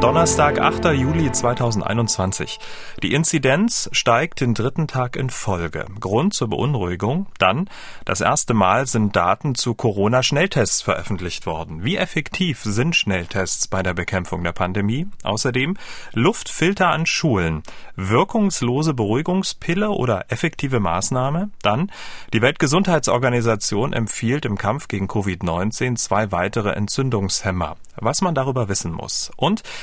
Donnerstag, 8. Juli 2021. Die Inzidenz steigt den dritten Tag in Folge. Grund zur Beunruhigung? Dann, das erste Mal sind Daten zu Corona-Schnelltests veröffentlicht worden. Wie effektiv sind Schnelltests bei der Bekämpfung der Pandemie? Außerdem Luftfilter an Schulen, wirkungslose Beruhigungspille oder effektive Maßnahme? Dann, die Weltgesundheitsorganisation empfiehlt im Kampf gegen Covid-19 zwei weitere Entzündungshemmer. Was man darüber wissen muss. Und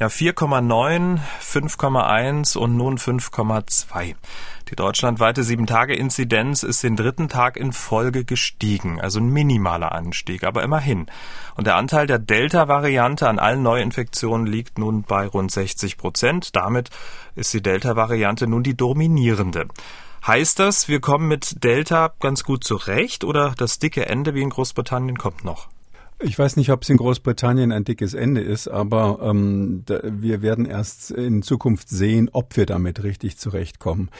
Ja, 4,9, 5,1 und nun 5,2. Die deutschlandweite 7-Tage-Inzidenz ist den dritten Tag in Folge gestiegen, also ein minimaler Anstieg, aber immerhin. Und der Anteil der Delta-Variante an allen Neuinfektionen liegt nun bei rund 60 Prozent. Damit ist die Delta-Variante nun die dominierende. Heißt das, wir kommen mit Delta ganz gut zurecht oder das dicke Ende wie in Großbritannien kommt noch? Ich weiß nicht, ob es in Großbritannien ein dickes Ende ist, aber ähm, da, wir werden erst in Zukunft sehen, ob wir damit richtig zurechtkommen.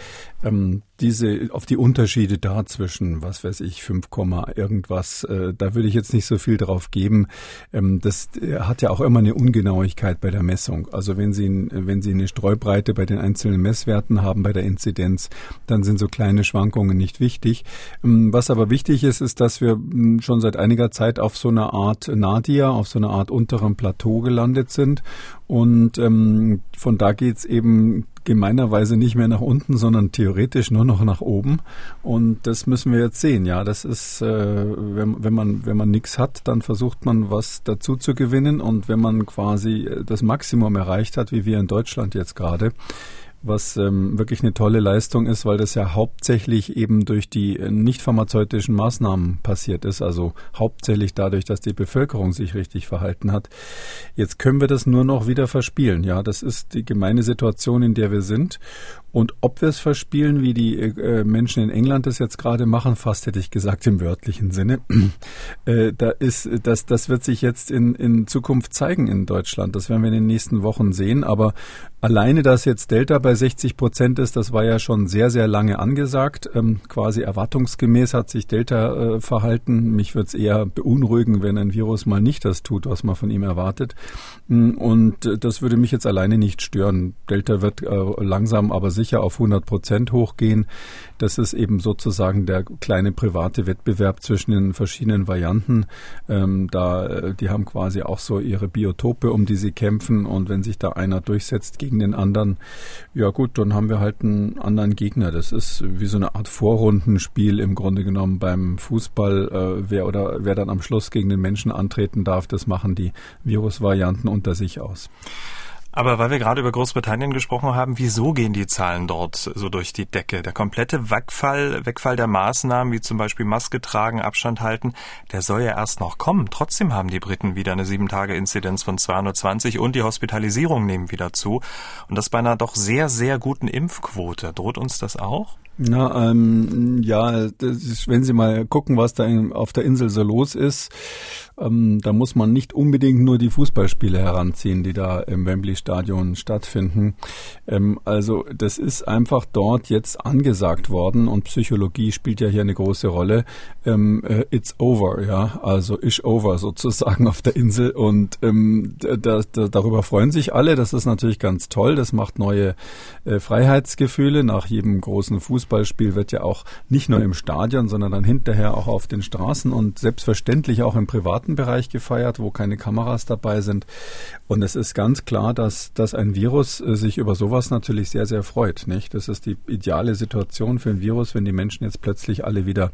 Ähm, diese auf die Unterschiede da zwischen, was weiß ich, 5, irgendwas, äh, da würde ich jetzt nicht so viel drauf geben. Ähm, das äh, hat ja auch immer eine Ungenauigkeit bei der Messung. Also wenn Sie, wenn Sie eine Streubreite bei den einzelnen Messwerten haben bei der Inzidenz, dann sind so kleine Schwankungen nicht wichtig. Ähm, was aber wichtig ist, ist, dass wir schon seit einiger Zeit auf so einer Art Art Nadia, auf so einer Art unteren Plateau gelandet sind. Und ähm, von da geht's eben gemeinerweise nicht mehr nach unten, sondern theoretisch nur noch nach oben. Und das müssen wir jetzt sehen. Ja, das ist, äh, wenn, wenn man wenn man nichts hat, dann versucht man was dazu zu gewinnen. Und wenn man quasi das Maximum erreicht hat, wie wir in Deutschland jetzt gerade, was ähm, wirklich eine tolle Leistung ist, weil das ja hauptsächlich eben durch die äh, nicht pharmazeutischen Maßnahmen passiert ist, also hauptsächlich dadurch, dass die Bevölkerung sich richtig verhalten hat. Jetzt können wir das nur noch wieder verspielen. Ja, das ist die gemeine Situation, in der wir sind. Und ob wir es verspielen, wie die äh, Menschen in England das jetzt gerade machen, fast hätte ich gesagt im wörtlichen Sinne, äh, da ist, das, das wird sich jetzt in, in Zukunft zeigen in Deutschland. Das werden wir in den nächsten Wochen sehen. Aber alleine, dass jetzt Delta bei 60 Prozent ist, das war ja schon sehr, sehr lange angesagt. Ähm, quasi erwartungsgemäß hat sich Delta äh, verhalten. Mich würde es eher beunruhigen, wenn ein Virus mal nicht das tut, was man von ihm erwartet. Mm, und äh, das würde mich jetzt alleine nicht stören. Delta wird äh, langsam aber sicher auf 100 Prozent hochgehen. Das ist eben sozusagen der kleine private Wettbewerb zwischen den verschiedenen Varianten. Ähm, da, äh, die haben quasi auch so ihre Biotope, um die sie kämpfen. Und wenn sich da einer durchsetzt gegen den anderen, ja gut, dann haben wir halt einen anderen Gegner. Das ist wie so eine Art Vorrundenspiel im Grunde genommen beim Fußball. Äh, wer oder wer dann am Schluss gegen den Menschen antreten darf, das machen die Virusvarianten unter sich aus. Aber weil wir gerade über Großbritannien gesprochen haben, wieso gehen die Zahlen dort so durch die Decke? Der komplette Wegfall, Wegfall der Maßnahmen, wie zum Beispiel Maske tragen, Abstand halten, der soll ja erst noch kommen. Trotzdem haben die Briten wieder eine 7-Tage-Inzidenz von 220 und die Hospitalisierung nehmen wieder zu. Und das bei einer doch sehr, sehr guten Impfquote. Droht uns das auch? Na, ähm, ja, ist, wenn Sie mal gucken, was da in, auf der Insel so los ist, ähm, da muss man nicht unbedingt nur die Fußballspiele heranziehen, die da im Wembley Stadion stattfinden. Ähm, also das ist einfach dort jetzt angesagt worden und Psychologie spielt ja hier eine große Rolle. Ähm, äh, it's over, ja, also is over sozusagen auf der Insel und ähm, da, da, darüber freuen sich alle. Das ist natürlich ganz toll. Das macht neue äh, Freiheitsgefühle nach jedem großen Fußball Fußballspiel wird ja auch nicht nur im Stadion, sondern dann hinterher auch auf den Straßen und selbstverständlich auch im privaten Bereich gefeiert, wo keine Kameras dabei sind. Und es ist ganz klar, dass, dass ein Virus äh, sich über sowas natürlich sehr, sehr freut. Nicht? Das ist die ideale Situation für ein Virus, wenn die Menschen jetzt plötzlich alle wieder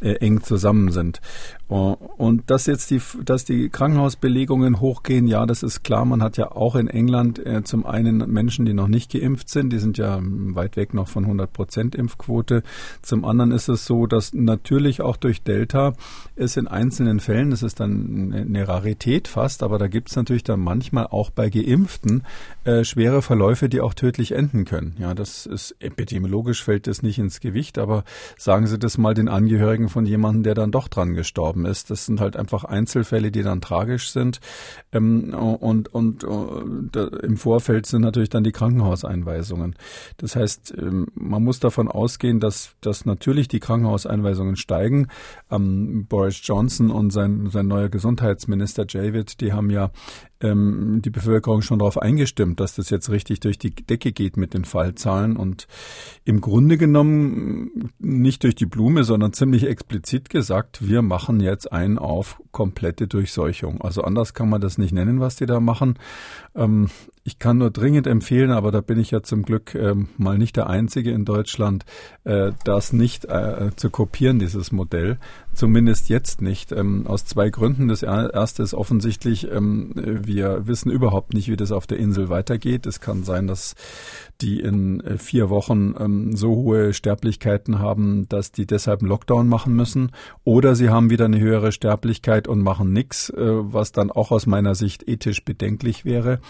äh, eng zusammen sind. Und dass jetzt die, dass die Krankenhausbelegungen hochgehen, ja, das ist klar. Man hat ja auch in England äh, zum einen Menschen, die noch nicht geimpft sind, die sind ja weit weg noch von 100 Prozent Impfquote. Zum anderen ist es so, dass natürlich auch durch Delta es in einzelnen Fällen, das ist dann eine Rarität fast, aber da gibt es natürlich dann manchmal auch bei Geimpften äh, schwere Verläufe, die auch tödlich enden können. Ja, das ist epidemiologisch fällt das nicht ins Gewicht, aber sagen Sie das mal den Angehörigen von jemandem, der dann doch dran gestorben ist. Das sind halt einfach Einzelfälle, die dann tragisch sind. Ähm, und und äh, im Vorfeld sind natürlich dann die Krankenhauseinweisungen. Das heißt, ähm, man muss davon ausgehen, dass, dass natürlich die Krankenhauseinweisungen steigen. Ähm, Boris Johnson und sein, sein neuer Gesundheitsminister Javid, die haben ja ähm, die Bevölkerung schon darauf eingestimmt, dass das jetzt richtig durch die Decke geht mit den Fallzahlen und im Grunde genommen nicht durch die Blume, sondern ziemlich explizit gesagt, wir machen jetzt einen auf komplette Durchseuchung. Also anders kann man das nicht nennen, was die da machen. Ähm, ich kann nur dringend empfehlen, aber da bin ich ja zum Glück ähm, mal nicht der Einzige in Deutschland, äh, das nicht äh, zu kopieren, dieses Modell. Zumindest jetzt nicht. Ähm, aus zwei Gründen. Das erste ist offensichtlich, ähm, wir wissen überhaupt nicht, wie das auf der Insel weitergeht. Es kann sein, dass die in äh, vier Wochen ähm, so hohe Sterblichkeiten haben, dass die deshalb einen Lockdown machen müssen. Oder sie haben wieder eine höhere Sterblichkeit und machen nichts, äh, was dann auch aus meiner Sicht ethisch bedenklich wäre.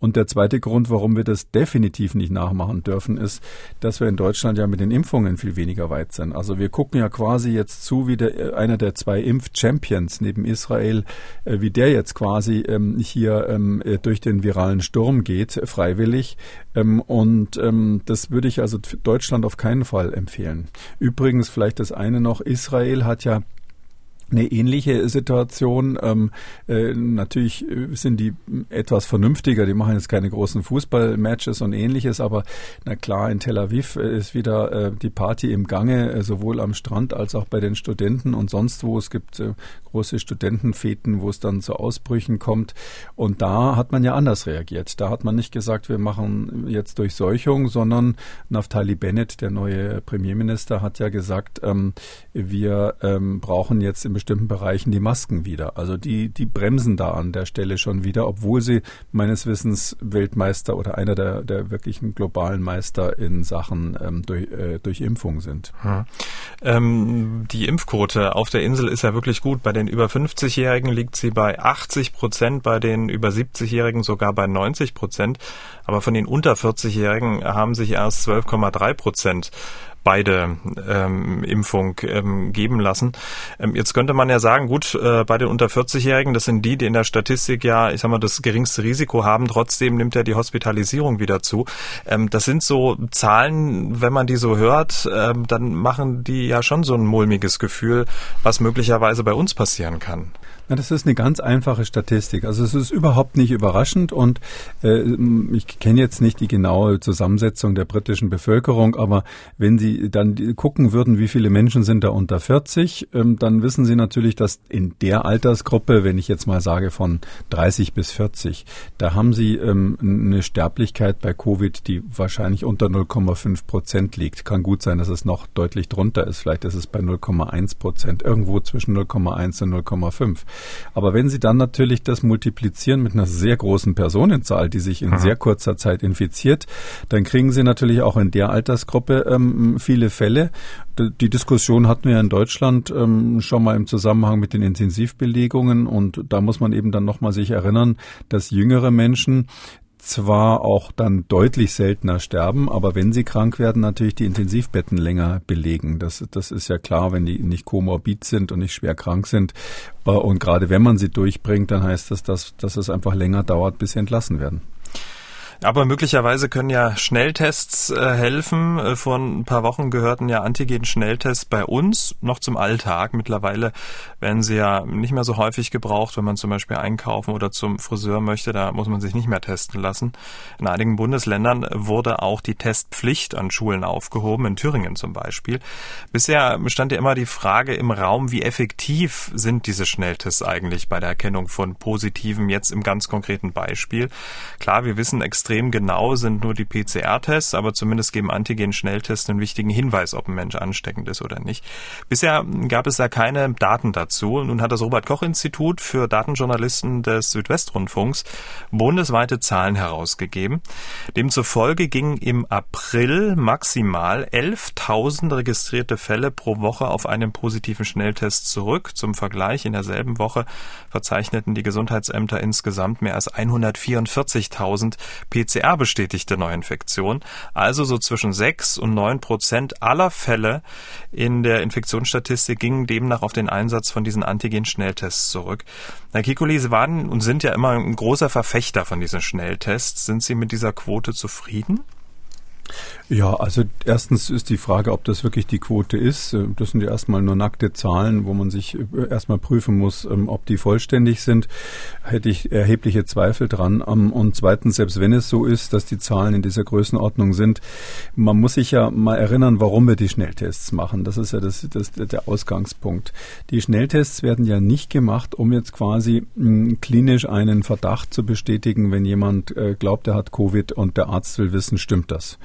Und der zweite Grund, warum wir das definitiv nicht nachmachen dürfen, ist, dass wir in Deutschland ja mit den Impfungen viel weniger weit sind. Also wir gucken ja quasi jetzt zu, wie der, äh, einer der zwei Impf-Champions neben Israel, äh, wie der jetzt quasi ähm, hier ähm, äh, durch den viralen Sturm geht, freiwillig. Ähm, und ähm, das würde ich also Deutschland auf keinen Fall empfehlen. Übrigens vielleicht das eine noch, Israel hat ja eine ähnliche Situation. Ähm, äh, natürlich sind die etwas vernünftiger, die machen jetzt keine großen Fußballmatches und ähnliches, aber na klar, in Tel Aviv ist wieder äh, die Party im Gange, äh, sowohl am Strand als auch bei den Studenten und sonst wo. Es gibt äh, große Studentenfeten, wo es dann zu Ausbrüchen kommt. Und da hat man ja anders reagiert. Da hat man nicht gesagt, wir machen jetzt Durchseuchung, sondern Naftali Bennett, der neue Premierminister, hat ja gesagt, ähm, wir ähm, brauchen jetzt im bestimmten Bereichen die Masken wieder. Also die, die bremsen da an der Stelle schon wieder, obwohl sie meines Wissens Weltmeister oder einer der, der wirklichen globalen Meister in Sachen ähm, durch, äh, durch Impfung sind. Hm. Ähm, die Impfquote auf der Insel ist ja wirklich gut. Bei den über 50-Jährigen liegt sie bei 80 Prozent, bei den über 70-Jährigen sogar bei 90 Prozent. Aber von den unter 40-Jährigen haben sich erst 12,3 Prozent beide ähm, Impfung ähm, geben lassen. Ähm, jetzt könnte man ja sagen, gut, äh, bei den unter 40-Jährigen, das sind die, die in der Statistik ja, ich sag mal, das geringste Risiko haben. Trotzdem nimmt ja die Hospitalisierung wieder zu. Ähm, das sind so Zahlen, wenn man die so hört, ähm, dann machen die ja schon so ein mulmiges Gefühl, was möglicherweise bei uns passieren kann. Na, das ist eine ganz einfache Statistik. Also es ist überhaupt nicht überraschend und äh, ich kenne jetzt nicht die genaue Zusammensetzung der britischen Bevölkerung, aber wenn Sie dann gucken würden, wie viele Menschen sind da unter 40, ähm, dann wissen Sie natürlich, dass in der Altersgruppe, wenn ich jetzt mal sage von 30 bis 40, da haben Sie ähm, eine Sterblichkeit bei Covid, die wahrscheinlich unter 0,5 Prozent liegt. Kann gut sein, dass es noch deutlich drunter ist. Vielleicht ist es bei 0,1 Prozent, irgendwo zwischen 0,1 und 0,5. Aber wenn Sie dann natürlich das multiplizieren mit einer sehr großen Personenzahl, die sich in mhm. sehr kurzer Zeit infiziert, dann kriegen Sie natürlich auch in der Altersgruppe ähm, viele Fälle. Die Diskussion hatten wir in Deutschland ähm, schon mal im Zusammenhang mit den Intensivbelegungen und da muss man eben dann nochmal sich erinnern, dass jüngere Menschen zwar auch dann deutlich seltener sterben, aber wenn sie krank werden, natürlich die Intensivbetten länger belegen. Das, das ist ja klar, wenn die nicht komorbid sind und nicht schwer krank sind. Äh, und gerade wenn man sie durchbringt, dann heißt das, dass, dass es einfach länger dauert, bis sie entlassen werden. Aber möglicherweise können ja Schnelltests äh, helfen. Äh, vor ein paar Wochen gehörten ja Antigen-Schnelltests bei uns noch zum Alltag. Mittlerweile werden sie ja nicht mehr so häufig gebraucht, wenn man zum Beispiel einkaufen oder zum Friseur möchte. Da muss man sich nicht mehr testen lassen. In einigen Bundesländern wurde auch die Testpflicht an Schulen aufgehoben, in Thüringen zum Beispiel. Bisher stand ja immer die Frage im Raum, wie effektiv sind diese Schnelltests eigentlich bei der Erkennung von Positiven, jetzt im ganz konkreten Beispiel. Klar, wir wissen extrem extrem genau sind nur die PCR-Tests, aber zumindest geben Antigen-Schnelltests einen wichtigen Hinweis, ob ein Mensch ansteckend ist oder nicht. Bisher gab es da keine Daten dazu. Nun hat das Robert-Koch-Institut für Datenjournalisten des Südwestrundfunks bundesweite Zahlen herausgegeben. Demzufolge gingen im April maximal 11.000 registrierte Fälle pro Woche auf einen positiven Schnelltest zurück. Zum Vergleich in derselben Woche verzeichneten die Gesundheitsämter insgesamt mehr als 144.000 PCR-bestätigte Neuinfektionen. Also so zwischen 6 und 9 Prozent aller Fälle in der Infektionsstatistik gingen demnach auf den Einsatz von diesen Antigen-Schnelltests zurück. Herr Kikuli, Sie waren und sind ja immer ein großer Verfechter von diesen Schnelltests. Sind Sie mit dieser Quote zufrieden? Ja, also erstens ist die Frage, ob das wirklich die Quote ist. Äh, das sind ja erstmal nur nackte Zahlen, wo man sich äh, erstmal prüfen muss, ähm, ob die vollständig sind. Hätte ich erhebliche Zweifel dran. Ähm, und zweitens, selbst wenn es so ist, dass die Zahlen in dieser Größenordnung sind, man muss sich ja mal erinnern, warum wir die Schnelltests machen. Das ist ja das, das, der Ausgangspunkt. Die Schnelltests werden ja nicht gemacht, um jetzt quasi klinisch einen Verdacht zu bestätigen, wenn jemand äh, glaubt, er hat Covid und der Arzt will wissen, stimmt das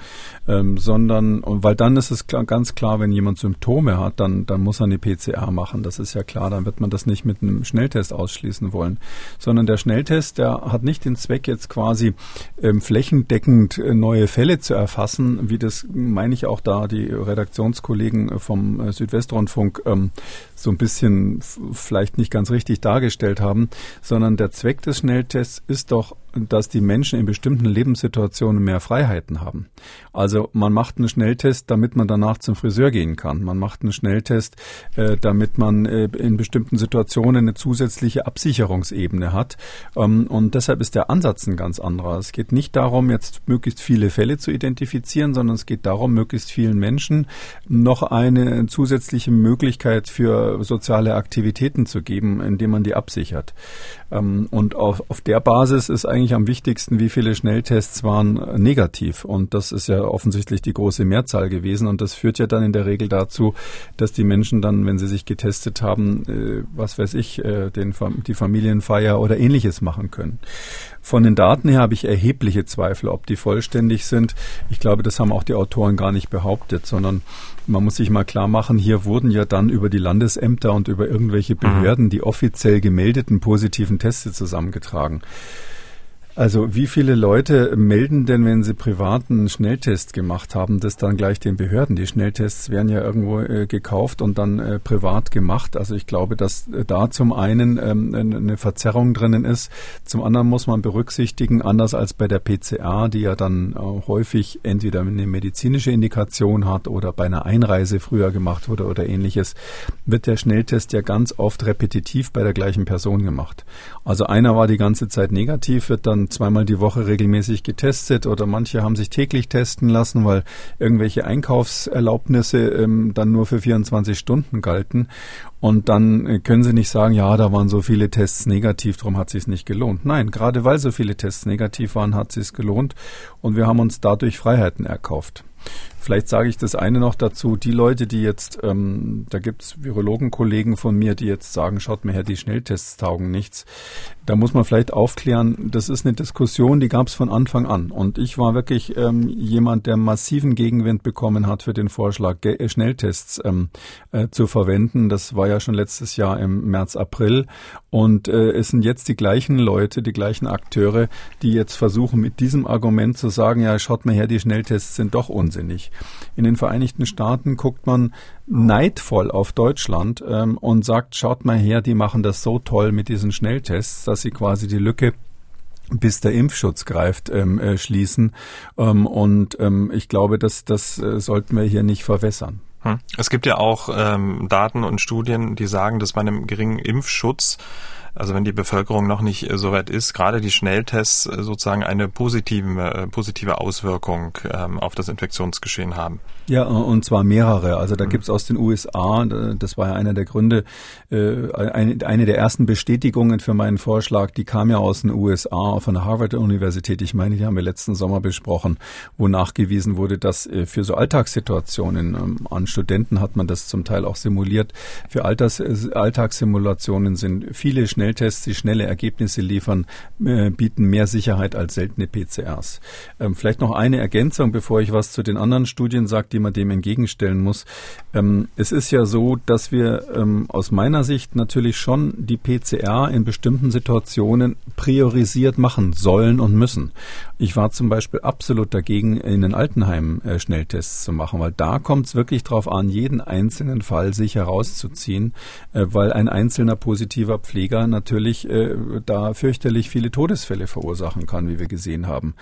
ähm, sondern, weil dann ist es klar, ganz klar, wenn jemand Symptome hat, dann, dann muss er eine PCR machen. Das ist ja klar, dann wird man das nicht mit einem Schnelltest ausschließen wollen, sondern der Schnelltest, der hat nicht den Zweck, jetzt quasi ähm, flächendeckend äh, neue Fälle zu erfassen, wie das meine ich auch da die Redaktionskollegen vom äh, Südwestrundfunk ähm, so ein bisschen vielleicht nicht ganz richtig dargestellt haben, sondern der Zweck des Schnelltests ist doch, dass die Menschen in bestimmten Lebenssituationen mehr Freiheiten haben. Also man macht einen Schnelltest, damit man danach zum Friseur gehen kann. Man macht einen Schnelltest, äh, damit man äh, in bestimmten Situationen eine zusätzliche Absicherungsebene hat. Ähm, und deshalb ist der Ansatz ein ganz anderer. Es geht nicht darum, jetzt möglichst viele Fälle zu identifizieren, sondern es geht darum, möglichst vielen Menschen noch eine zusätzliche Möglichkeit für soziale Aktivitäten zu geben, indem man die absichert. Ähm, und auf, der Basis ist eigentlich am wichtigsten, wie viele Schnelltests waren negativ. Und das ist ja offensichtlich die große Mehrzahl gewesen. Und das führt ja dann in der Regel dazu, dass die Menschen dann, wenn sie sich getestet haben, äh, was weiß ich, äh, den, die Familienfeier oder ähnliches machen können. Von den Daten her habe ich erhebliche Zweifel, ob die vollständig sind. Ich glaube, das haben auch die Autoren gar nicht behauptet, sondern man muss sich mal klar machen, hier wurden ja dann über die Landesämter und über irgendwelche mhm. Behörden die offiziell gemeldeten positiven Teste zusammengetragen. Also wie viele Leute melden denn, wenn sie privaten Schnelltest gemacht haben, das dann gleich den Behörden? Die Schnelltests werden ja irgendwo äh, gekauft und dann äh, privat gemacht. Also ich glaube, dass äh, da zum einen ähm, eine Verzerrung drinnen ist. Zum anderen muss man berücksichtigen, anders als bei der PCA, die ja dann äh, häufig entweder eine medizinische Indikation hat oder bei einer Einreise früher gemacht wurde oder ähnliches, wird der Schnelltest ja ganz oft repetitiv bei der gleichen Person gemacht. Also einer war die ganze Zeit negativ, wird dann zweimal die Woche regelmäßig getestet oder manche haben sich täglich testen lassen, weil irgendwelche Einkaufserlaubnisse ähm, dann nur für 24 Stunden galten. Und dann äh, können Sie nicht sagen, ja, da waren so viele Tests negativ, darum hat es nicht gelohnt. Nein, gerade weil so viele Tests negativ waren, hat es gelohnt und wir haben uns dadurch Freiheiten erkauft. Vielleicht sage ich das eine noch dazu. Die Leute, die jetzt, ähm, da gibt's Virologenkollegen von mir, die jetzt sagen, schaut mir her, die Schnelltests taugen nichts. Da muss man vielleicht aufklären, das ist eine Diskussion, die gab's von Anfang an. Und ich war wirklich ähm, jemand, der massiven Gegenwind bekommen hat für den Vorschlag, Ge äh, Schnelltests ähm, äh, zu verwenden. Das war ja schon letztes Jahr im März, April. Und äh, es sind jetzt die gleichen Leute, die gleichen Akteure, die jetzt versuchen, mit diesem Argument zu sagen, ja, schaut mal her, die Schnelltests sind doch unsinnig. In den Vereinigten Staaten guckt man neidvoll auf Deutschland ähm, und sagt, schaut mal her, die machen das so toll mit diesen Schnelltests, dass sie quasi die Lücke bis der Impfschutz greift, ähm, äh, schließen. Ähm, und ähm, ich glaube, dass das äh, sollten wir hier nicht verwässern. Hm. Es gibt ja auch ähm, Daten und Studien, die sagen, dass bei einem geringen Impfschutz also wenn die Bevölkerung noch nicht äh, so weit ist, gerade die Schnelltests äh, sozusagen eine positive, äh, positive Auswirkung ähm, auf das Infektionsgeschehen haben. Ja, und zwar mehrere. Also da mhm. gibt's aus den USA, das war ja einer der Gründe, eine, der ersten Bestätigungen für meinen Vorschlag, die kam ja aus den USA von der Harvard-Universität. Ich meine, die haben wir letzten Sommer besprochen, wo nachgewiesen wurde, dass für so Alltagssituationen, ähm, an Studenten hat man das zum Teil auch simuliert, für Alltags, Alltagssimulationen sind viele Schnelltests Schnelltests, die schnelle Ergebnisse liefern, äh, bieten mehr Sicherheit als seltene PCRs. Ähm, vielleicht noch eine Ergänzung, bevor ich was zu den anderen Studien sage, die man dem entgegenstellen muss. Ähm, es ist ja so, dass wir ähm, aus meiner Sicht natürlich schon die PCR in bestimmten Situationen priorisiert machen sollen und müssen. Ich war zum Beispiel absolut dagegen, in den Altenheimen äh, Schnelltests zu machen, weil da kommt es wirklich darauf an, jeden einzelnen Fall sich herauszuziehen, äh, weil ein einzelner positiver Pfleger natürlich äh, da fürchterlich viele Todesfälle verursachen kann, wie wir gesehen haben.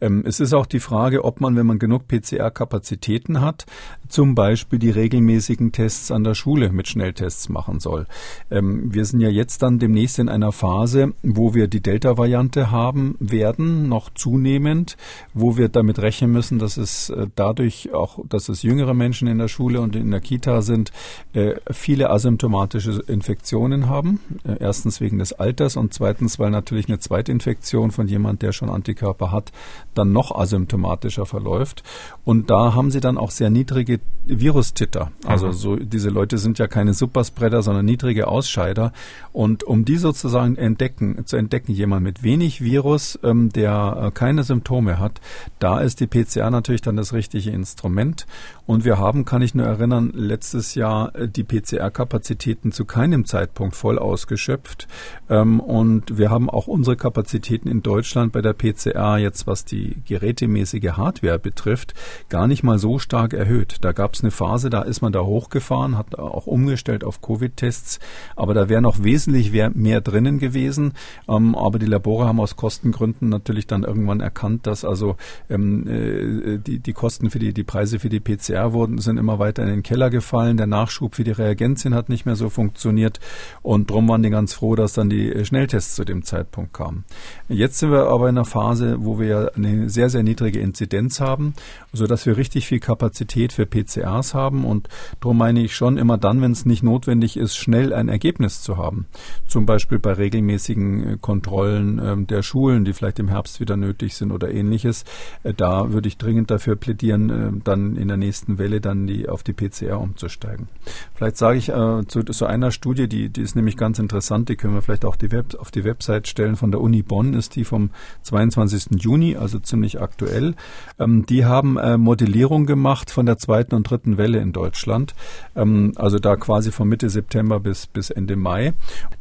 Ähm, es ist auch die Frage, ob man, wenn man genug PCR-Kapazitäten hat, zum Beispiel die regelmäßigen Tests an der Schule mit Schnelltests machen soll. Ähm, wir sind ja jetzt dann demnächst in einer Phase, wo wir die Delta-Variante haben werden, noch zunehmend, wo wir damit rechnen müssen, dass es äh, dadurch auch, dass es jüngere Menschen in der Schule und in der Kita sind, äh, viele asymptomatische Infektionen haben. Äh, erstens wegen des Alters und zweitens, weil natürlich eine Zweitinfektion von jemand, der schon Antikörper hat, dann noch asymptomatischer verläuft. Und da haben sie dann auch sehr niedrige Virustitter. Also mhm. so, diese Leute sind ja keine Superspreader, sondern niedrige Ausscheider. Und um die sozusagen entdecken, zu entdecken, jemand mit wenig Virus, ähm, der äh, keine Symptome hat, da ist die PCR natürlich dann das richtige Instrument. Und wir haben, kann ich nur erinnern, letztes Jahr äh, die PCR-Kapazitäten zu keinem Zeitpunkt voll ausgeschöpft. Ähm, und wir haben auch unsere Kapazitäten in Deutschland bei der PCR jetzt, was die gerätemäßige Hardware betrifft, gar nicht mal so stark erhöht. Da gab es eine Phase, da ist man da hochgefahren, hat auch umgestellt auf Covid-Tests, aber da wäre noch wesentlich mehr drinnen gewesen. Ähm, aber die Labore haben aus Kostengründen natürlich dann irgendwann erkannt, dass also ähm, äh, die, die Kosten für die, die Preise für die PCR wurden, sind immer weiter in den Keller gefallen. Der Nachschub für die Reagenzien hat nicht mehr so funktioniert und drum waren die ganz froh, dass dann die äh, Schnelltests zu dem Zeitpunkt kamen. Jetzt sind wir aber in einer Phase, wo wir eine sehr, sehr niedrige Inzidenz haben, so dass wir richtig viel Kapazität für PCRs haben und darum meine ich schon immer dann, wenn es nicht notwendig ist, schnell ein Ergebnis zu haben. Zum Beispiel bei regelmäßigen äh, Kontrollen äh, der Schulen, die vielleicht im Herbst wieder nötig sind oder ähnliches. Äh, da würde ich dringend dafür plädieren, äh, dann in der nächsten Welle dann die auf die PCR umzusteigen. Vielleicht sage ich äh, zu so einer Studie, die, die ist nämlich ganz interessant, die können wir vielleicht auch die Web, auf die Website stellen. Von der Uni Bonn ist die vom 22. Juni, also ziemlich aktuell. Ähm, die haben äh, Modellierung gemacht von der zweiten und dritten Welle in Deutschland. Ähm, also da quasi von Mitte September bis, bis Ende Mai.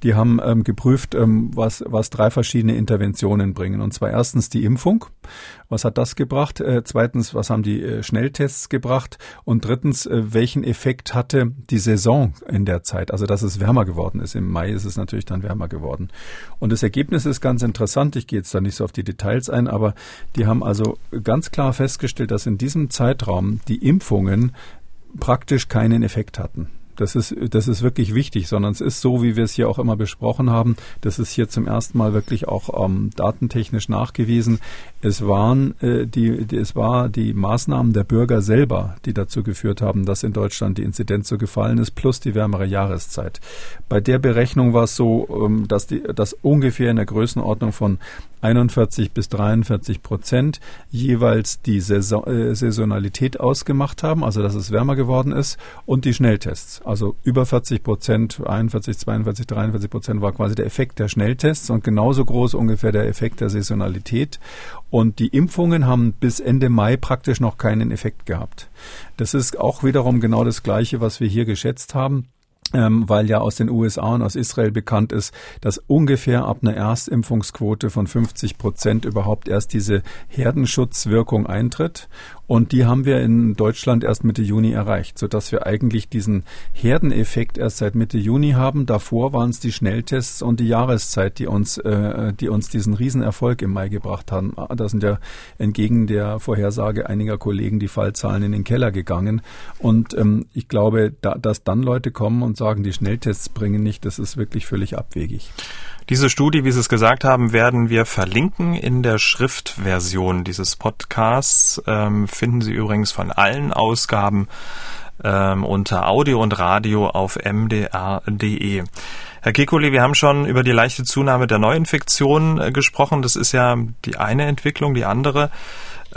Die haben ähm, geprüft, ähm, was, was drei verschiedene Interventionen bringen. Und zwar erstens die Impfung. Was hat das gebracht? Äh, zweitens, was haben die äh, Schnelltests gebracht? Und drittens, äh, welchen Effekt hatte die Saison in der Zeit? Also, dass es wärmer geworden ist. Im Mai ist es natürlich dann wärmer geworden. Und das Ergebnis ist ganz interessant. Ich gehe jetzt da nicht so auf die Details ein, aber die haben also ganz klar festgestellt, dass in diesem Zeitraum die Impfungen praktisch keinen Effekt hatten. Das ist, das ist wirklich wichtig, sondern es ist so, wie wir es hier auch immer besprochen haben. Das ist hier zum ersten Mal wirklich auch ähm, datentechnisch nachgewiesen. Es waren äh, die, die, es war die Maßnahmen der Bürger selber, die dazu geführt haben, dass in Deutschland die Inzidenz so gefallen ist, plus die wärmere Jahreszeit. Bei der Berechnung war es so, ähm, dass die, dass ungefähr in der Größenordnung von 41 bis 43 Prozent jeweils die Saison, äh, Saisonalität ausgemacht haben, also dass es wärmer geworden ist, und die Schnelltests. Also über 40 Prozent, 41, 42, 43 Prozent war quasi der Effekt der Schnelltests und genauso groß ungefähr der Effekt der Saisonalität. Und die Impfungen haben bis Ende Mai praktisch noch keinen Effekt gehabt. Das ist auch wiederum genau das Gleiche, was wir hier geschätzt haben ähm, weil ja aus den USA und aus Israel bekannt ist, dass ungefähr ab einer Erstimpfungsquote von 50 Prozent überhaupt erst diese Herdenschutzwirkung eintritt. Und die haben wir in Deutschland erst Mitte Juni erreicht, sodass wir eigentlich diesen Herdeneffekt erst seit Mitte Juni haben. Davor waren es die Schnelltests und die Jahreszeit, die uns, äh, die uns diesen Riesenerfolg im Mai gebracht haben. Da sind ja entgegen der Vorhersage einiger Kollegen die Fallzahlen in den Keller gegangen. Und ähm, ich glaube, da, dass dann Leute kommen und sagen, die Schnelltests bringen nicht, das ist wirklich völlig abwegig. Diese Studie, wie Sie es gesagt haben, werden wir verlinken in der Schriftversion dieses Podcasts. Ähm, finden Sie übrigens von allen Ausgaben ähm, unter Audio und Radio auf mdr.de. Herr Kekulé, wir haben schon über die leichte Zunahme der Neuinfektionen äh, gesprochen. Das ist ja die eine Entwicklung. Die andere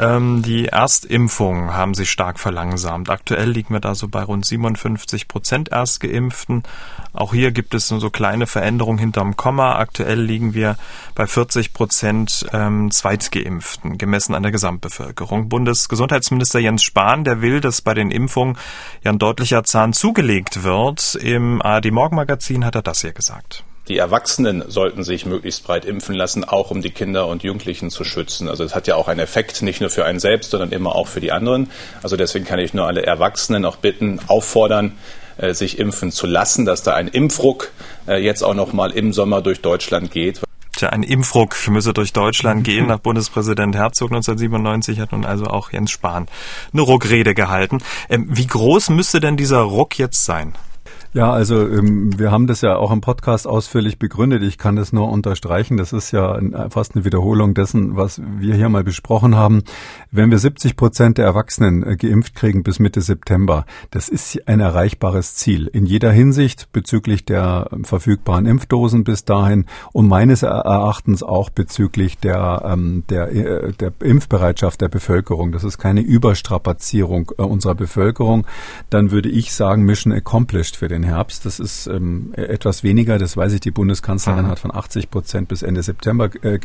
Ähm, die Erstimpfungen haben sich stark verlangsamt. Aktuell liegen wir da so bei rund 57 Prozent Erstgeimpften. Auch hier gibt es so kleine Veränderungen hinterm Komma. Aktuell liegen wir bei 40 Prozent ähm, Zweitgeimpften, gemessen an der Gesamtbevölkerung. Bundesgesundheitsminister Jens Spahn, der will, dass bei den Impfungen ja ein deutlicher Zahn zugelegt wird. Im ARD Morgenmagazin hat er das hier gesagt. Die Erwachsenen sollten sich möglichst breit impfen lassen, auch um die Kinder und Jugendlichen zu schützen. Also es hat ja auch einen Effekt, nicht nur für einen selbst, sondern immer auch für die anderen. Also deswegen kann ich nur alle Erwachsenen auch bitten, auffordern, äh, sich impfen zu lassen, dass da ein Impfruck äh, jetzt auch noch mal im Sommer durch Deutschland geht. Tja, ein Impfruck müsse durch Deutschland gehen. Nach Bundespräsident Herzog 1997 hat nun also auch Jens Spahn eine Ruckrede gehalten. Ähm, wie groß müsste denn dieser Ruck jetzt sein? Ja, also ähm, wir haben das ja auch im Podcast ausführlich begründet. Ich kann das nur unterstreichen. Das ist ja fast eine Wiederholung dessen, was wir hier mal besprochen haben. Wenn wir 70 Prozent der Erwachsenen äh, geimpft kriegen bis Mitte September, das ist ein erreichbares Ziel in jeder Hinsicht bezüglich der verfügbaren Impfdosen bis dahin und meines Erachtens auch bezüglich der, ähm, der, äh, der Impfbereitschaft der Bevölkerung. Das ist keine Überstrapazierung äh, unserer Bevölkerung. Dann würde ich sagen, Mission accomplished für den den Herbst. Das ist ähm, etwas weniger, das weiß ich. Die Bundeskanzlerin mhm. hat von 80 Prozent bis Ende September äh,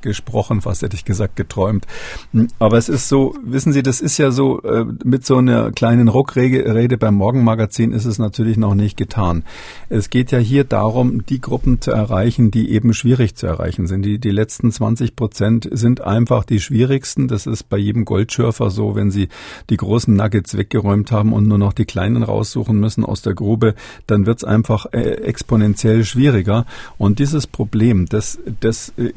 gesprochen, fast hätte ich gesagt geträumt. Hm, aber es ist so, wissen Sie, das ist ja so, äh, mit so einer kleinen Ruckrede beim Morgenmagazin ist es natürlich noch nicht getan. Es geht ja hier darum, die Gruppen zu erreichen, die eben schwierig zu erreichen sind. Die, die letzten 20 Prozent sind einfach die schwierigsten. Das ist bei jedem Goldschürfer so, wenn Sie die großen Nuggets weggeräumt haben und nur noch die kleinen raussuchen müssen aus der Grube Grube, dann wird es einfach äh, exponentiell schwieriger. Und dieses Problem, das, das, äh,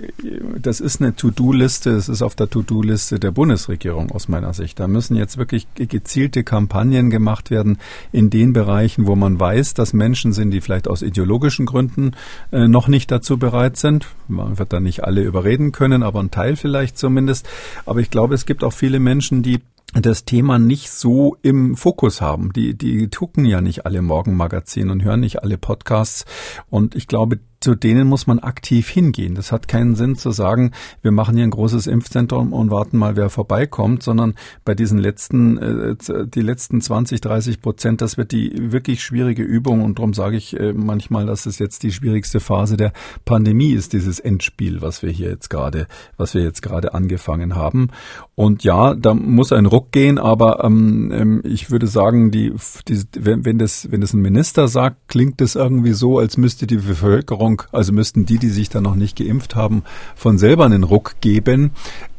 das ist eine To-Do-Liste, es ist auf der To-Do-Liste der Bundesregierung aus meiner Sicht. Da müssen jetzt wirklich gezielte Kampagnen gemacht werden in den Bereichen, wo man weiß, dass Menschen sind, die vielleicht aus ideologischen Gründen äh, noch nicht dazu bereit sind. Man wird da nicht alle überreden können, aber ein Teil vielleicht zumindest. Aber ich glaube, es gibt auch viele Menschen, die das Thema nicht so im Fokus haben. Die, die gucken ja nicht alle Morgenmagazine und hören nicht alle Podcasts. Und ich glaube, zu denen muss man aktiv hingehen. Das hat keinen Sinn zu sagen, wir machen hier ein großes Impfzentrum und warten mal, wer vorbeikommt, sondern bei diesen letzten, äh, die letzten 20, 30 Prozent, das wird die wirklich schwierige Übung und darum sage ich äh, manchmal, dass es jetzt die schwierigste Phase der Pandemie ist, dieses Endspiel, was wir hier jetzt gerade, was wir jetzt gerade angefangen haben. Und ja, da muss ein Ruck gehen, aber ähm, ähm ich würde sagen, die, die wenn, wenn das, wenn das ein Minister sagt, klingt das irgendwie so, als müsste die Bevölkerung Bevölkerung, also müssten die, die sich da noch nicht geimpft haben, von selber einen Ruck geben.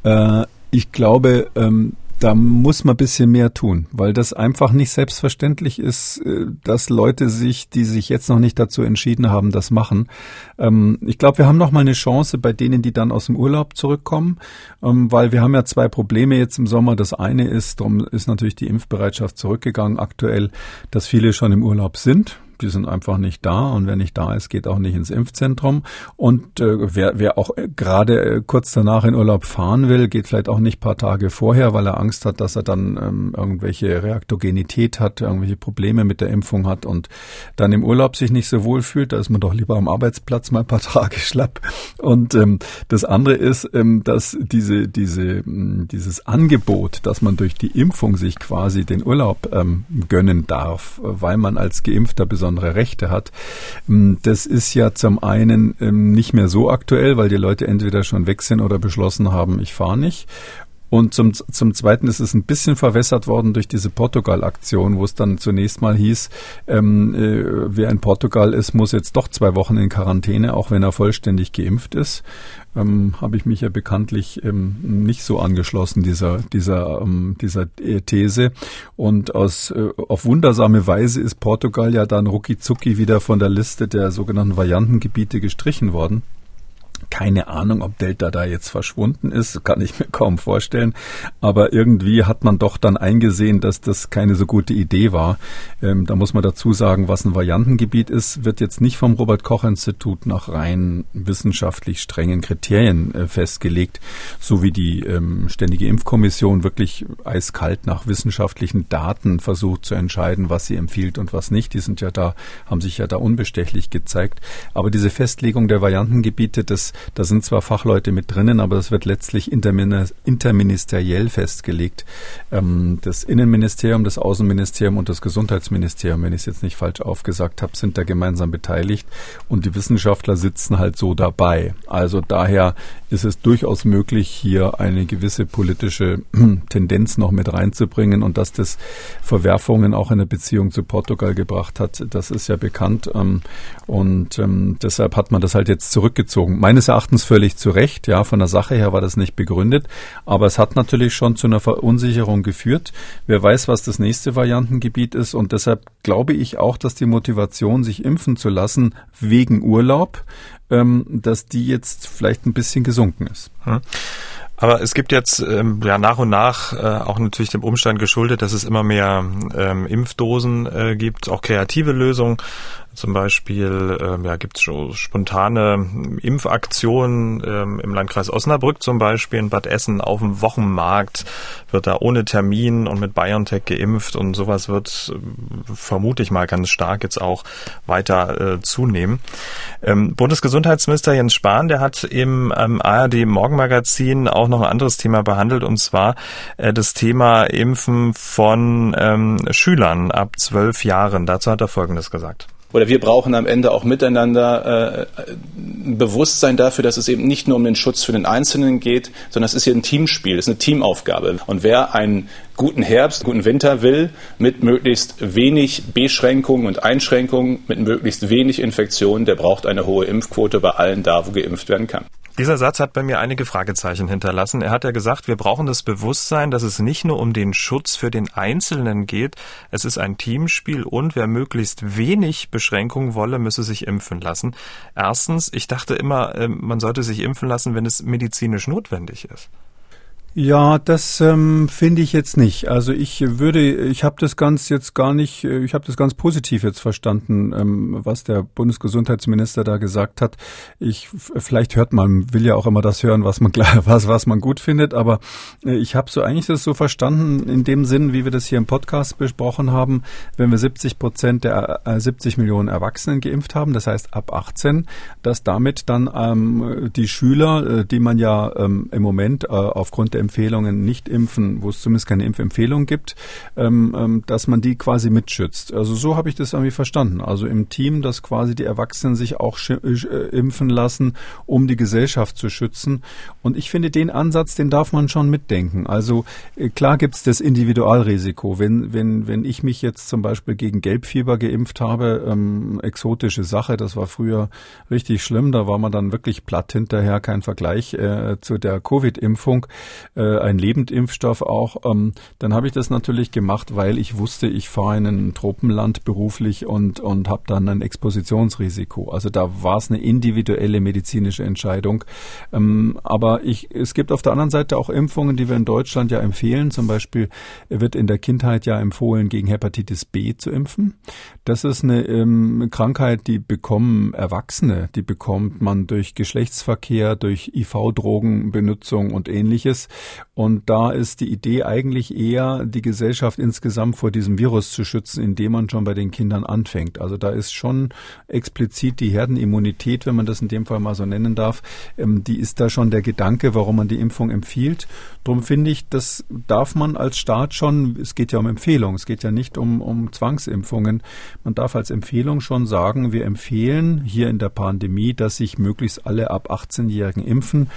Äh, ich glaube, ähm, da muss man ein bisschen mehr tun, weil das einfach nicht selbstverständlich ist, äh, dass Leute sich, die sich jetzt noch nicht dazu entschieden haben, das machen. Ähm, ich glaube, wir haben noch mal eine Chance bei denen, die dann aus dem Urlaub zurückkommen, ähm, weil wir haben ja zwei Probleme jetzt im Sommer. Das eine ist, darum ist natürlich die Impfbereitschaft zurückgegangen aktuell, dass viele schon im Urlaub sind die sind einfach nicht da und wer nicht da ist, geht auch nicht ins Impfzentrum. Und äh, wer, wer auch äh, gerade äh, kurz danach in Urlaub fahren will, geht vielleicht auch nicht paar Tage vorher, weil er Angst hat, dass er dann ähm, irgendwelche Reaktogenität hat, irgendwelche Probleme mit der Impfung hat und dann im Urlaub sich nicht so wohl fühlt. Da ist man doch lieber am Arbeitsplatz mal ein paar Tage schlapp. Und ähm, das andere ist, ähm, dass diese, diese, mh, dieses Angebot, dass man durch die Impfung sich quasi den Urlaub ähm, gönnen darf, weil man als Geimpfter besonders besondere Rechte hat. Ähm, das ist ja zum einen ähm, nicht mehr so aktuell, weil die Leute entweder schon weg sind oder beschlossen haben, ich fahre nicht. Und zum, zum Zweiten ist es ein bisschen verwässert worden durch diese Portugal-Aktion, wo es dann zunächst mal hieß, ähm, äh, wer in Portugal ist, muss jetzt doch zwei Wochen in Quarantäne, auch wenn er vollständig geimpft ist. Ähm, Habe ich mich ja bekanntlich ähm, nicht so angeschlossen dieser dieser ähm, dieser These und aus äh, auf wundersame Weise ist Portugal ja dann rucki wieder von der Liste der sogenannten Variantengebiete gestrichen worden. Keine Ahnung, ob Delta da jetzt verschwunden ist, kann ich mir kaum vorstellen. Aber irgendwie hat man doch dann eingesehen, dass das keine so gute Idee war. Ähm, da muss man dazu sagen, was ein Variantengebiet ist, wird jetzt nicht vom Robert Koch Institut nach rein wissenschaftlich strengen Kriterien äh, festgelegt, so wie die ähm, Ständige Impfkommission wirklich eiskalt nach wissenschaftlichen Daten versucht zu entscheiden, was sie empfiehlt und was nicht. Die sind ja da, haben sich ja da unbestechlich gezeigt. Aber diese Festlegung der Variantengebiete, das Da sind zwar Fachleute mit drinnen, aber das wird letztlich interministeriell festgelegt. Ähm, das Innenministerium, das Außenministerium und das Gesundheitsministerium, wenn ich es jetzt nicht falsch aufgesagt habe, sind da gemeinsam beteiligt und die Wissenschaftler sitzen halt so dabei. Also daher ist es durchaus möglich, hier eine gewisse politische Tendenz noch mit reinzubringen und dass das Verwerfungen auch in der Beziehung zu Portugal gebracht hat, das ist ja bekannt. Ähm, und ähm, deshalb hat man das halt jetzt zurückgezogen. Meines Erachtens völlig zu Recht. Ja, von der Sache her war das nicht begründet. Aber es hat natürlich schon zu einer Verunsicherung geführt. Wer weiß, was das nächste Variantengebiet ist. Und deshalb glaube ich auch, dass die Motivation, sich impfen zu lassen, wegen Urlaub, ähm, dass die jetzt vielleicht ein bisschen gesunken ist. Hm. Aber es gibt jetzt ähm, ja nach und nach äh, auch natürlich dem Umstand geschuldet, dass es immer mehr ähm, Impfdosen äh, gibt, auch kreative Lösungen. Zum Beispiel ähm, ja, gibt es schon spontane Impfaktionen ähm, im Landkreis Osnabrück zum Beispiel, in Bad Essen auf dem Wochenmarkt wird da ohne Termin und mit BioNTech geimpft und sowas wird äh, vermute ich mal ganz stark jetzt auch weiter äh, zunehmen. Ähm, Bundesgesundheitsminister Jens Spahn, der hat im ähm, ARD Morgenmagazin auch noch ein anderes Thema behandelt und zwar äh, das Thema Impfen von ähm, Schülern ab zwölf Jahren. Dazu hat er Folgendes gesagt oder wir brauchen am Ende auch miteinander äh, ein Bewusstsein dafür, dass es eben nicht nur um den Schutz für den Einzelnen geht, sondern es ist hier ein Teamspiel, es ist eine Teamaufgabe. Und wer einen guten Herbst, guten Winter will, mit möglichst wenig Beschränkungen und Einschränkungen, mit möglichst wenig Infektionen, der braucht eine hohe Impfquote bei allen da, wo geimpft werden kann. Dieser Satz hat bei mir einige Fragezeichen hinterlassen. Er hat ja gesagt, wir brauchen das Bewusstsein, dass es nicht nur um den Schutz für den Einzelnen geht, es ist ein Teamspiel und wer möglichst wenig Beschränkungen wolle, müsse sich impfen lassen. Erstens, ich dachte immer, ähm, man sollte sich impfen lassen, wenn es medizinisch notwendig ist. Ja, das ähm, finde ich jetzt nicht. Also ich würde, ich habe das ganz jetzt gar nicht, äh, ich habe das ganz positiv jetzt verstanden, ähm, was der Bundesgesundheitsminister da gesagt hat. Ich vielleicht hört man, will ja auch immer das hören, was man was was man gut findet, aber äh, ich habe so eigentlich das so verstanden in dem Sinn, wie wir das hier im Podcast besprochen haben, wenn wir 70 Prozent der äh, 70 Millionen Erwachsenen geimpft haben, das heißt ab 18, dass damit dann ähm, die Schüler, äh, die man ja ähm, im Moment äh, aufgrund der Empfehlungen nicht impfen, wo es zumindest keine Impfempfehlung gibt, ähm, ähm, dass man die quasi mitschützt. Also so habe ich das irgendwie verstanden. Also im Team, dass quasi die Erwachsenen sich auch äh, impfen lassen, um die Gesellschaft zu schützen. Und ich finde, den Ansatz, den darf man schon mitdenken. Also äh, klar gibt es das Individualrisiko. Wenn, wenn, wenn ich mich jetzt zum Beispiel gegen Gelbfieber geimpft habe, ähm, exotische Sache, das war früher richtig schlimm, da war man dann wirklich platt hinterher, kein Vergleich äh, zu der Covid-Impfung äh, ein Lebendimpfstoff auch, ähm, dann habe ich das natürlich gemacht, weil ich wusste, ich fahre in ein Tropenland beruflich und, und habe dann ein Expositionsrisiko. Also da war es eine individuelle medizinische Entscheidung. Ähm, aber ich, es gibt auf der anderen Seite auch Impfungen, die wir in Deutschland ja empfehlen. Zum Beispiel wird in der Kindheit ja empfohlen, gegen Hepatitis B zu impfen. Das ist eine ähm, Krankheit, die bekommen Erwachsene, die bekommt man durch Geschlechtsverkehr, durch IV-Drogenbenutzung und ähnliches. Und da ist die Idee eigentlich eher, die Gesellschaft insgesamt vor diesem Virus zu schützen, indem man schon bei den Kindern anfängt. Also da ist schon explizit die Herdenimmunität, wenn man das in dem Fall mal so nennen darf, ähm, die ist da schon der Gedanke, warum man die Impfung empfiehlt. Darum finde ich, das darf man als Staat schon, es geht ja um Empfehlung, es geht ja nicht um, um Zwangsimpfungen. Man darf als Empfehlung schon sagen, wir empfehlen hier in der Pandemie, dass sich möglichst alle ab 18-Jährigen impfen,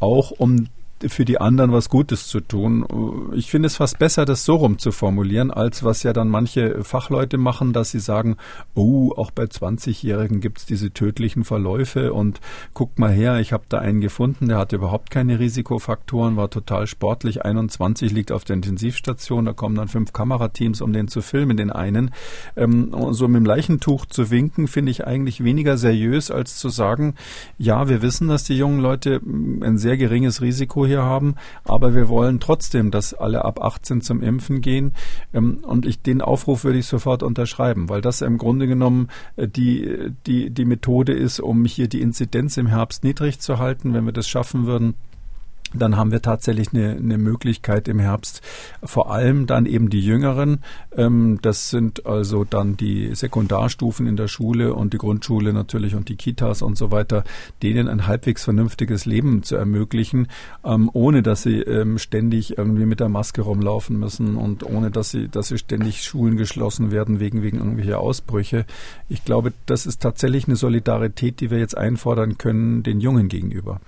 auch um für die anderen was Gutes zu tun. Ich finde es fast besser, das so rum zu formulieren, als was ja dann manche Fachleute machen, dass sie sagen, oh, auch bei 20-Jährigen gibt es diese tödlichen Verläufe und guck mal her, ich habe da einen gefunden, der hatte überhaupt keine Risikofaktoren, war total sportlich, 21 liegt auf der Intensivstation, da kommen dann fünf Kamerateams, um den zu filmen, den einen. Ähm, so mit dem Leichentuch zu winken, finde ich eigentlich weniger seriös, als zu sagen, ja, wir wissen, dass die jungen Leute ein sehr geringes Risiko hier haben, aber wir wollen trotzdem, dass alle ab 18 zum Impfen gehen. Ähm, und ich, den Aufruf würde ich sofort unterschreiben, weil das im Grunde genommen äh, die, die, die Methode ist, um hier die Inzidenz im Herbst niedrig zu halten. Wenn wir das schaffen würden, dann haben wir tatsächlich eine, eine Möglichkeit im Herbst, vor allem dann eben die Jüngeren. Ähm, das sind also dann die Sekundarstufen in der Schule und die Grundschule natürlich und die Kitas und so weiter, denen ein halbwegs vernünftiges Leben zu ermöglichen, ähm, ohne dass sie ähm, ständig irgendwie mit der Maske rumlaufen müssen und ohne dass sie, dass sie ständig Schulen geschlossen werden wegen, wegen irgendwelcher Ausbrüche. Ich glaube, das ist tatsächlich eine Solidarität, die wir jetzt einfordern können den Jungen gegenüber.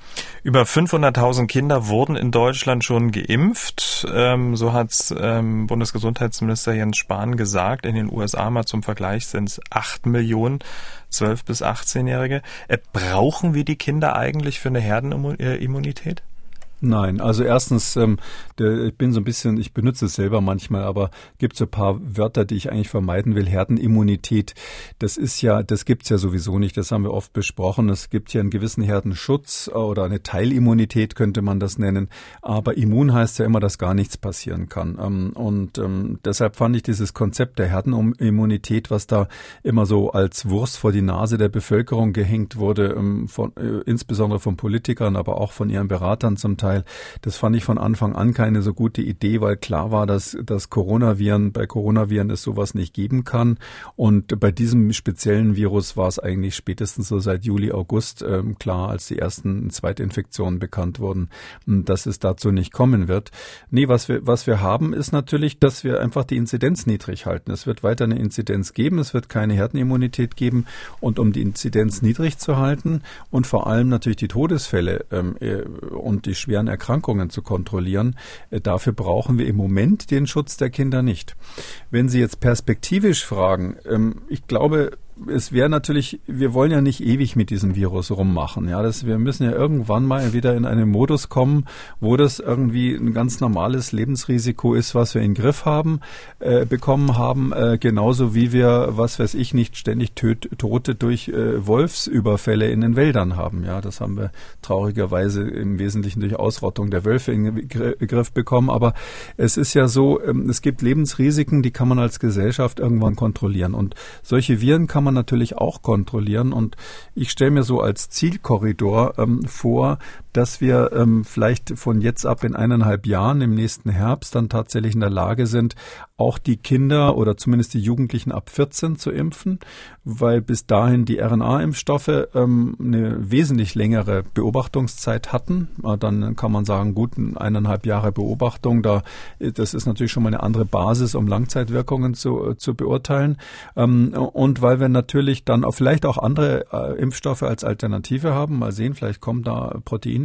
Über 500.000 Kinder wurden in Deutschland schon geimpft. Ähm, so hat ähm, Bundesgesundheitsminister Jens Spahn gesagt. In den USA mal zum Vergleich sind es acht Millionen 12- bis 18-Jährige. Äh, brauchen wir die Kinder eigentlich für eine Herdenimmunität? Nein, also erstens, ähm, der, ich bin so ein bisschen, ich benutze es selber manchmal, aber gibt so ein paar Wörter, die ich eigentlich vermeiden will. Herdenimmunität, das ist ja, das gibt's ja sowieso nicht. Das haben wir oft besprochen. Es gibt ja einen gewissen Herdenschutz oder eine Teilimmunität könnte man das nennen. Aber immun heißt ja immer, dass gar nichts passieren kann. Ähm, und ähm, deshalb fand ich dieses Konzept der Herdenimmunität, was da immer so als Wurst vor die Nase der Bevölkerung gehängt wurde, ähm, von, äh, insbesondere von Politikern, aber auch von ihren Beratern zum Teil Teil. Das fand ich von Anfang an keine so gute Idee, weil klar war, dass das Coronaviren, bei Coronaviren es sowas nicht geben kann. Und bei diesem speziellen Virus war es eigentlich spätestens so seit Juli, August ähm, klar, als die ersten Zweitinfektionen bekannt wurden, hm, dass es dazu nicht kommen wird. Nee, was wir, was wir haben, ist natürlich, dass wir einfach die Inzidenz niedrig halten. Es wird weiter eine Inzidenz geben, es wird keine Herdenimmunität geben. Und um die Inzidenz niedrig zu halten und vor allem natürlich die Todesfälle ähm, äh, und die schweren schweren Erkrankungen zu kontrollieren. Äh, dafür brauchen wir im Moment den Schutz der Kinder nicht. Wenn Sie jetzt perspektivisch fragen, ähm, ich glaube, es wäre natürlich, wir wollen ja nicht ewig mit diesem Virus rummachen. Ja, das, wir müssen ja irgendwann mal wieder in einen Modus kommen, wo das irgendwie ein ganz normales Lebensrisiko ist, was wir in den Griff haben, äh, bekommen haben, äh, genauso wie wir, was weiß ich, nicht ständig töt, Tote durch äh, Wolfsüberfälle in den Wäldern haben. Ja, das haben wir traurigerweise im Wesentlichen durch Ausrottung der Wölfe in den Griff bekommen. Aber es ist ja so, ähm, es gibt Lebensrisiken, die kann man als Gesellschaft irgendwann kontrollieren. Und solche Viren kann man man natürlich auch kontrollieren. Und ich stelle mir so als Zielkorridor ähm, vor, dass wir ähm, vielleicht von jetzt ab in eineinhalb Jahren im nächsten Herbst dann tatsächlich in der Lage sind, auch die Kinder oder zumindest die Jugendlichen ab 14 zu impfen, weil bis dahin die RNA-Impfstoffe ähm, eine wesentlich längere Beobachtungszeit hatten. Äh, dann kann man sagen, gut, eineinhalb Jahre Beobachtung, da, das ist natürlich schon mal eine andere Basis, um Langzeitwirkungen zu, zu beurteilen. Ähm, und weil wir natürlich dann auch vielleicht auch andere äh, Impfstoffe als Alternative haben, mal sehen, vielleicht kommen da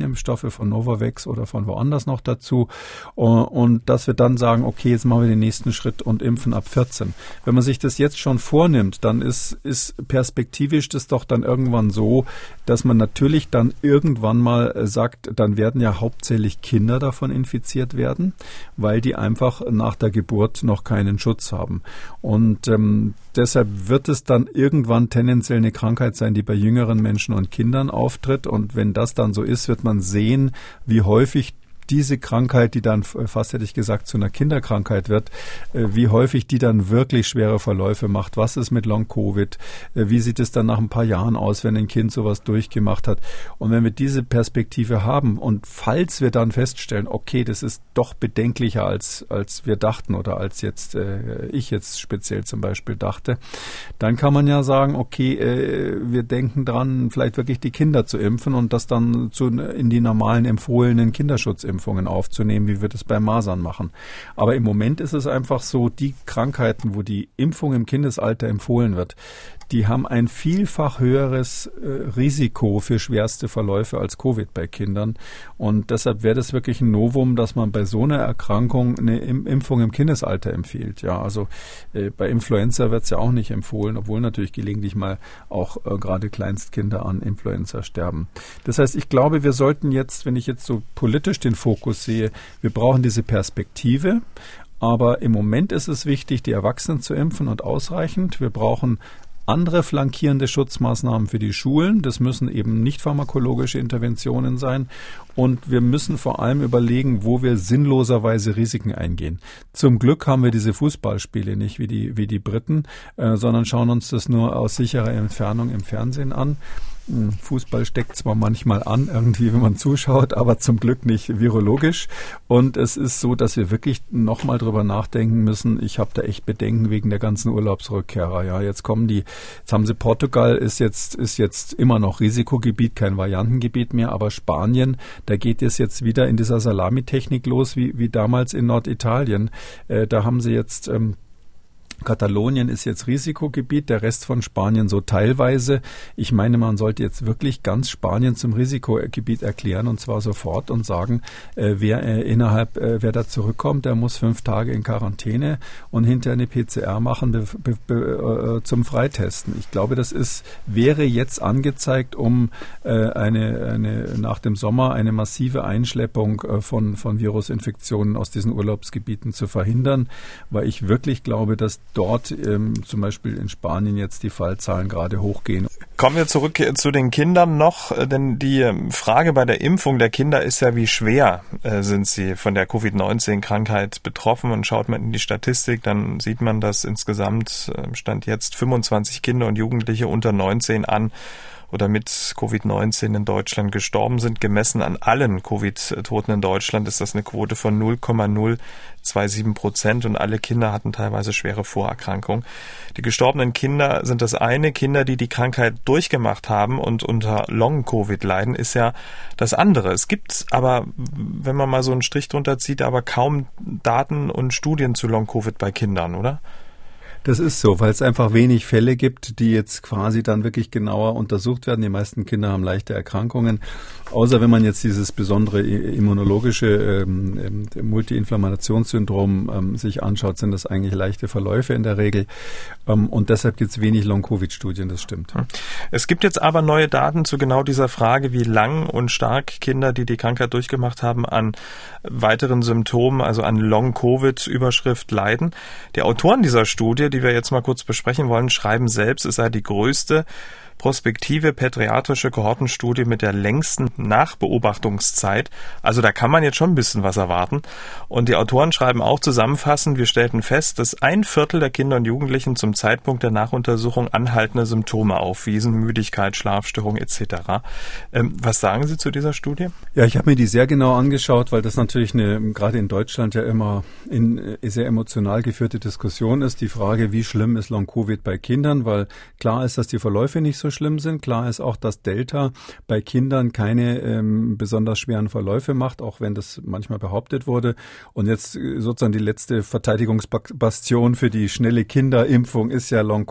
Proteinimpfstoffe von Novavax oder von woanders noch dazu. Und, und dass wir dann sagen, okay, jetzt machen wir den nächsten Schritt Schritt und Impfen ab 14. Wenn man sich das jetzt schon vornimmt, dann ist, ist perspektivisch das doch dann irgendwann so, dass man natürlich dann irgendwann mal äh, sagt, dann werden ja hauptsächlich Kinder davon infiziert werden, weil die einfach nach der Geburt noch keinen Schutz haben. Und ähm, deshalb wird es dann irgendwann tendenziell eine Krankheit sein, die bei jüngeren Menschen und Kindern auftritt. Und wenn das dann so ist, wird man sehen, wie häufig diese Krankheit, die dann fast hätte ich gesagt zu einer Kinderkrankheit wird, äh, wie häufig die dann wirklich schwere Verläufe macht. Was ist mit Long Covid? Äh, wie sieht es dann nach ein paar Jahren aus, wenn ein Kind sowas durchgemacht hat? Und wenn wir diese Perspektive haben und falls wir dann feststellen, okay, das ist doch bedenklicher als als wir dachten oder als jetzt äh, ich jetzt speziell zum Beispiel dachte, dann kann man ja sagen, okay, äh, wir denken dran, vielleicht wirklich die Kinder zu impfen und das dann zu in die normalen empfohlenen Kinderschutz Impfungen aufzunehmen, wie wir das bei Masern machen. Aber im Moment ist es einfach so, die Krankheiten, wo die Impfung im Kindesalter empfohlen wird, die haben ein vielfach höheres äh, Risiko für schwerste Verläufe als Covid bei Kindern. Und deshalb wäre das wirklich ein Novum, dass man bei so einer Erkrankung eine Impfung im Kindesalter empfiehlt. Ja, also äh, bei Influenza wird es ja auch nicht empfohlen, obwohl natürlich gelegentlich mal auch äh, gerade Kleinstkinder an Influenza sterben. Das heißt, ich glaube, wir sollten jetzt, wenn ich jetzt so politisch den Fokus sehe, wir brauchen diese Perspektive. Aber im Moment ist es wichtig, die Erwachsenen zu impfen und ausreichend. Wir brauchen andere flankierende Schutzmaßnahmen für die Schulen. Das müssen eben nicht pharmakologische Interventionen sein. Und wir müssen vor allem überlegen, wo wir sinnloserweise Risiken eingehen. Zum Glück haben wir diese Fußballspiele nicht wie die, wie die Briten, äh, sondern schauen uns das nur aus sicherer Entfernung im Fernsehen an. Hm, Fußball steckt zwar manchmal an, irgendwie, wenn man zuschaut, aber zum Glück nicht virologisch. Und es ist so, dass wir wirklich nochmal drüber nachdenken müssen. Ich habe da echt Bedenken wegen der ganzen Urlaubsrückkehrer. Ja, jetzt kommen die, jetzt haben sie Portugal ist jetzt, ist jetzt immer noch Risikogebiet, kein Variantengebiet mehr, aber Spanien, da geht es jetzt wieder in dieser Salamitechnik los, wie, wie damals in Norditalien. Äh, da haben sie jetzt ähm, Katalonien ist jetzt Risikogebiet, der Rest von Spanien so teilweise. Ich meine, man sollte jetzt wirklich ganz Spanien zum Risikogebiet erklären und zwar sofort und sagen, äh, wer äh, innerhalb, äh, wer da zurückkommt, der muss fünf Tage in Quarantäne und hinterher eine PCR machen be, be, be, äh, zum Freitesten. Ich glaube, das ist, wäre jetzt angezeigt, um äh, eine, eine, nach dem Sommer eine massive Einschleppung äh, von, von Virusinfektionen aus diesen Urlaubsgebieten zu verhindern, weil ich wirklich glaube, dass dort ähm, zum Beispiel in Spanien jetzt die Fallzahlen gerade hochgehen. Kommen wir zurück zu den Kindern noch, äh, denn die ähm, Frage bei der Impfung der Kinder ist ja, wie schwer äh, sind sie von der Covid-19-Krankheit betroffen? Und schaut man in die Statistik, dann sieht man, dass insgesamt äh, stand jetzt 25 Kinder und Jugendliche unter 19 an oder mit Covid-19 in Deutschland gestorben sind. Gemessen an allen Covid-Toten in Deutschland ist das eine Quote von 0,027 Prozent und alle Kinder hatten teilweise schwere Vorerkrankungen. Die gestorbenen Kinder sind das eine. Kinder, die die Krankheit durchgemacht haben und unter Long-Covid leiden, ist ja das andere. Es gibt aber, wenn man mal so einen Strich drunter zieht, aber kaum Daten und Studien zu Long-Covid bei Kindern, oder? Das ist so, weil es einfach wenig Fälle gibt, die jetzt quasi dann wirklich genauer untersucht werden. Die meisten Kinder haben leichte Erkrankungen, außer wenn man jetzt dieses besondere immunologische ähm, ähm, Multiinflammationssyndrom ähm, sich anschaut, sind das eigentlich leichte Verläufe in der Regel. Ähm, und deshalb gibt es wenig Long-Covid-Studien, das stimmt. Hm. Es gibt jetzt aber neue Daten zu genau dieser Frage, wie lang und stark Kinder, die die Krankheit durchgemacht haben, an weiteren Symptomen, also an Long-Covid-Überschrift leiden. Die Autoren dieser Studie, die wir jetzt mal kurz besprechen wollen, schreiben selbst, es sei die größte prospektive pädiatrische Kohortenstudie mit der längsten Nachbeobachtungszeit. Also da kann man jetzt schon ein bisschen was erwarten. Und die Autoren schreiben auch zusammenfassend, wir stellten fest, dass ein Viertel der Kinder und Jugendlichen zum Zeitpunkt der Nachuntersuchung anhaltende Symptome aufwiesen, Müdigkeit, Schlafstörung etc. Ähm, was sagen Sie zu dieser Studie? Ja, ich habe mir die sehr genau angeschaut, weil das natürlich eine, gerade in Deutschland ja immer in äh, sehr emotional geführte Diskussion ist. Die Frage, wie schlimm ist Long-Covid bei Kindern, weil klar ist, dass die Verläufe nicht so schlimm sind. Klar ist auch, dass Delta bei Kindern keine ähm, besonders schweren Verläufe macht, auch wenn das manchmal behauptet wurde. Und jetzt äh, sozusagen die letzte Verteidigungsbastion für die schnelle Kinderimpfung ist ja Long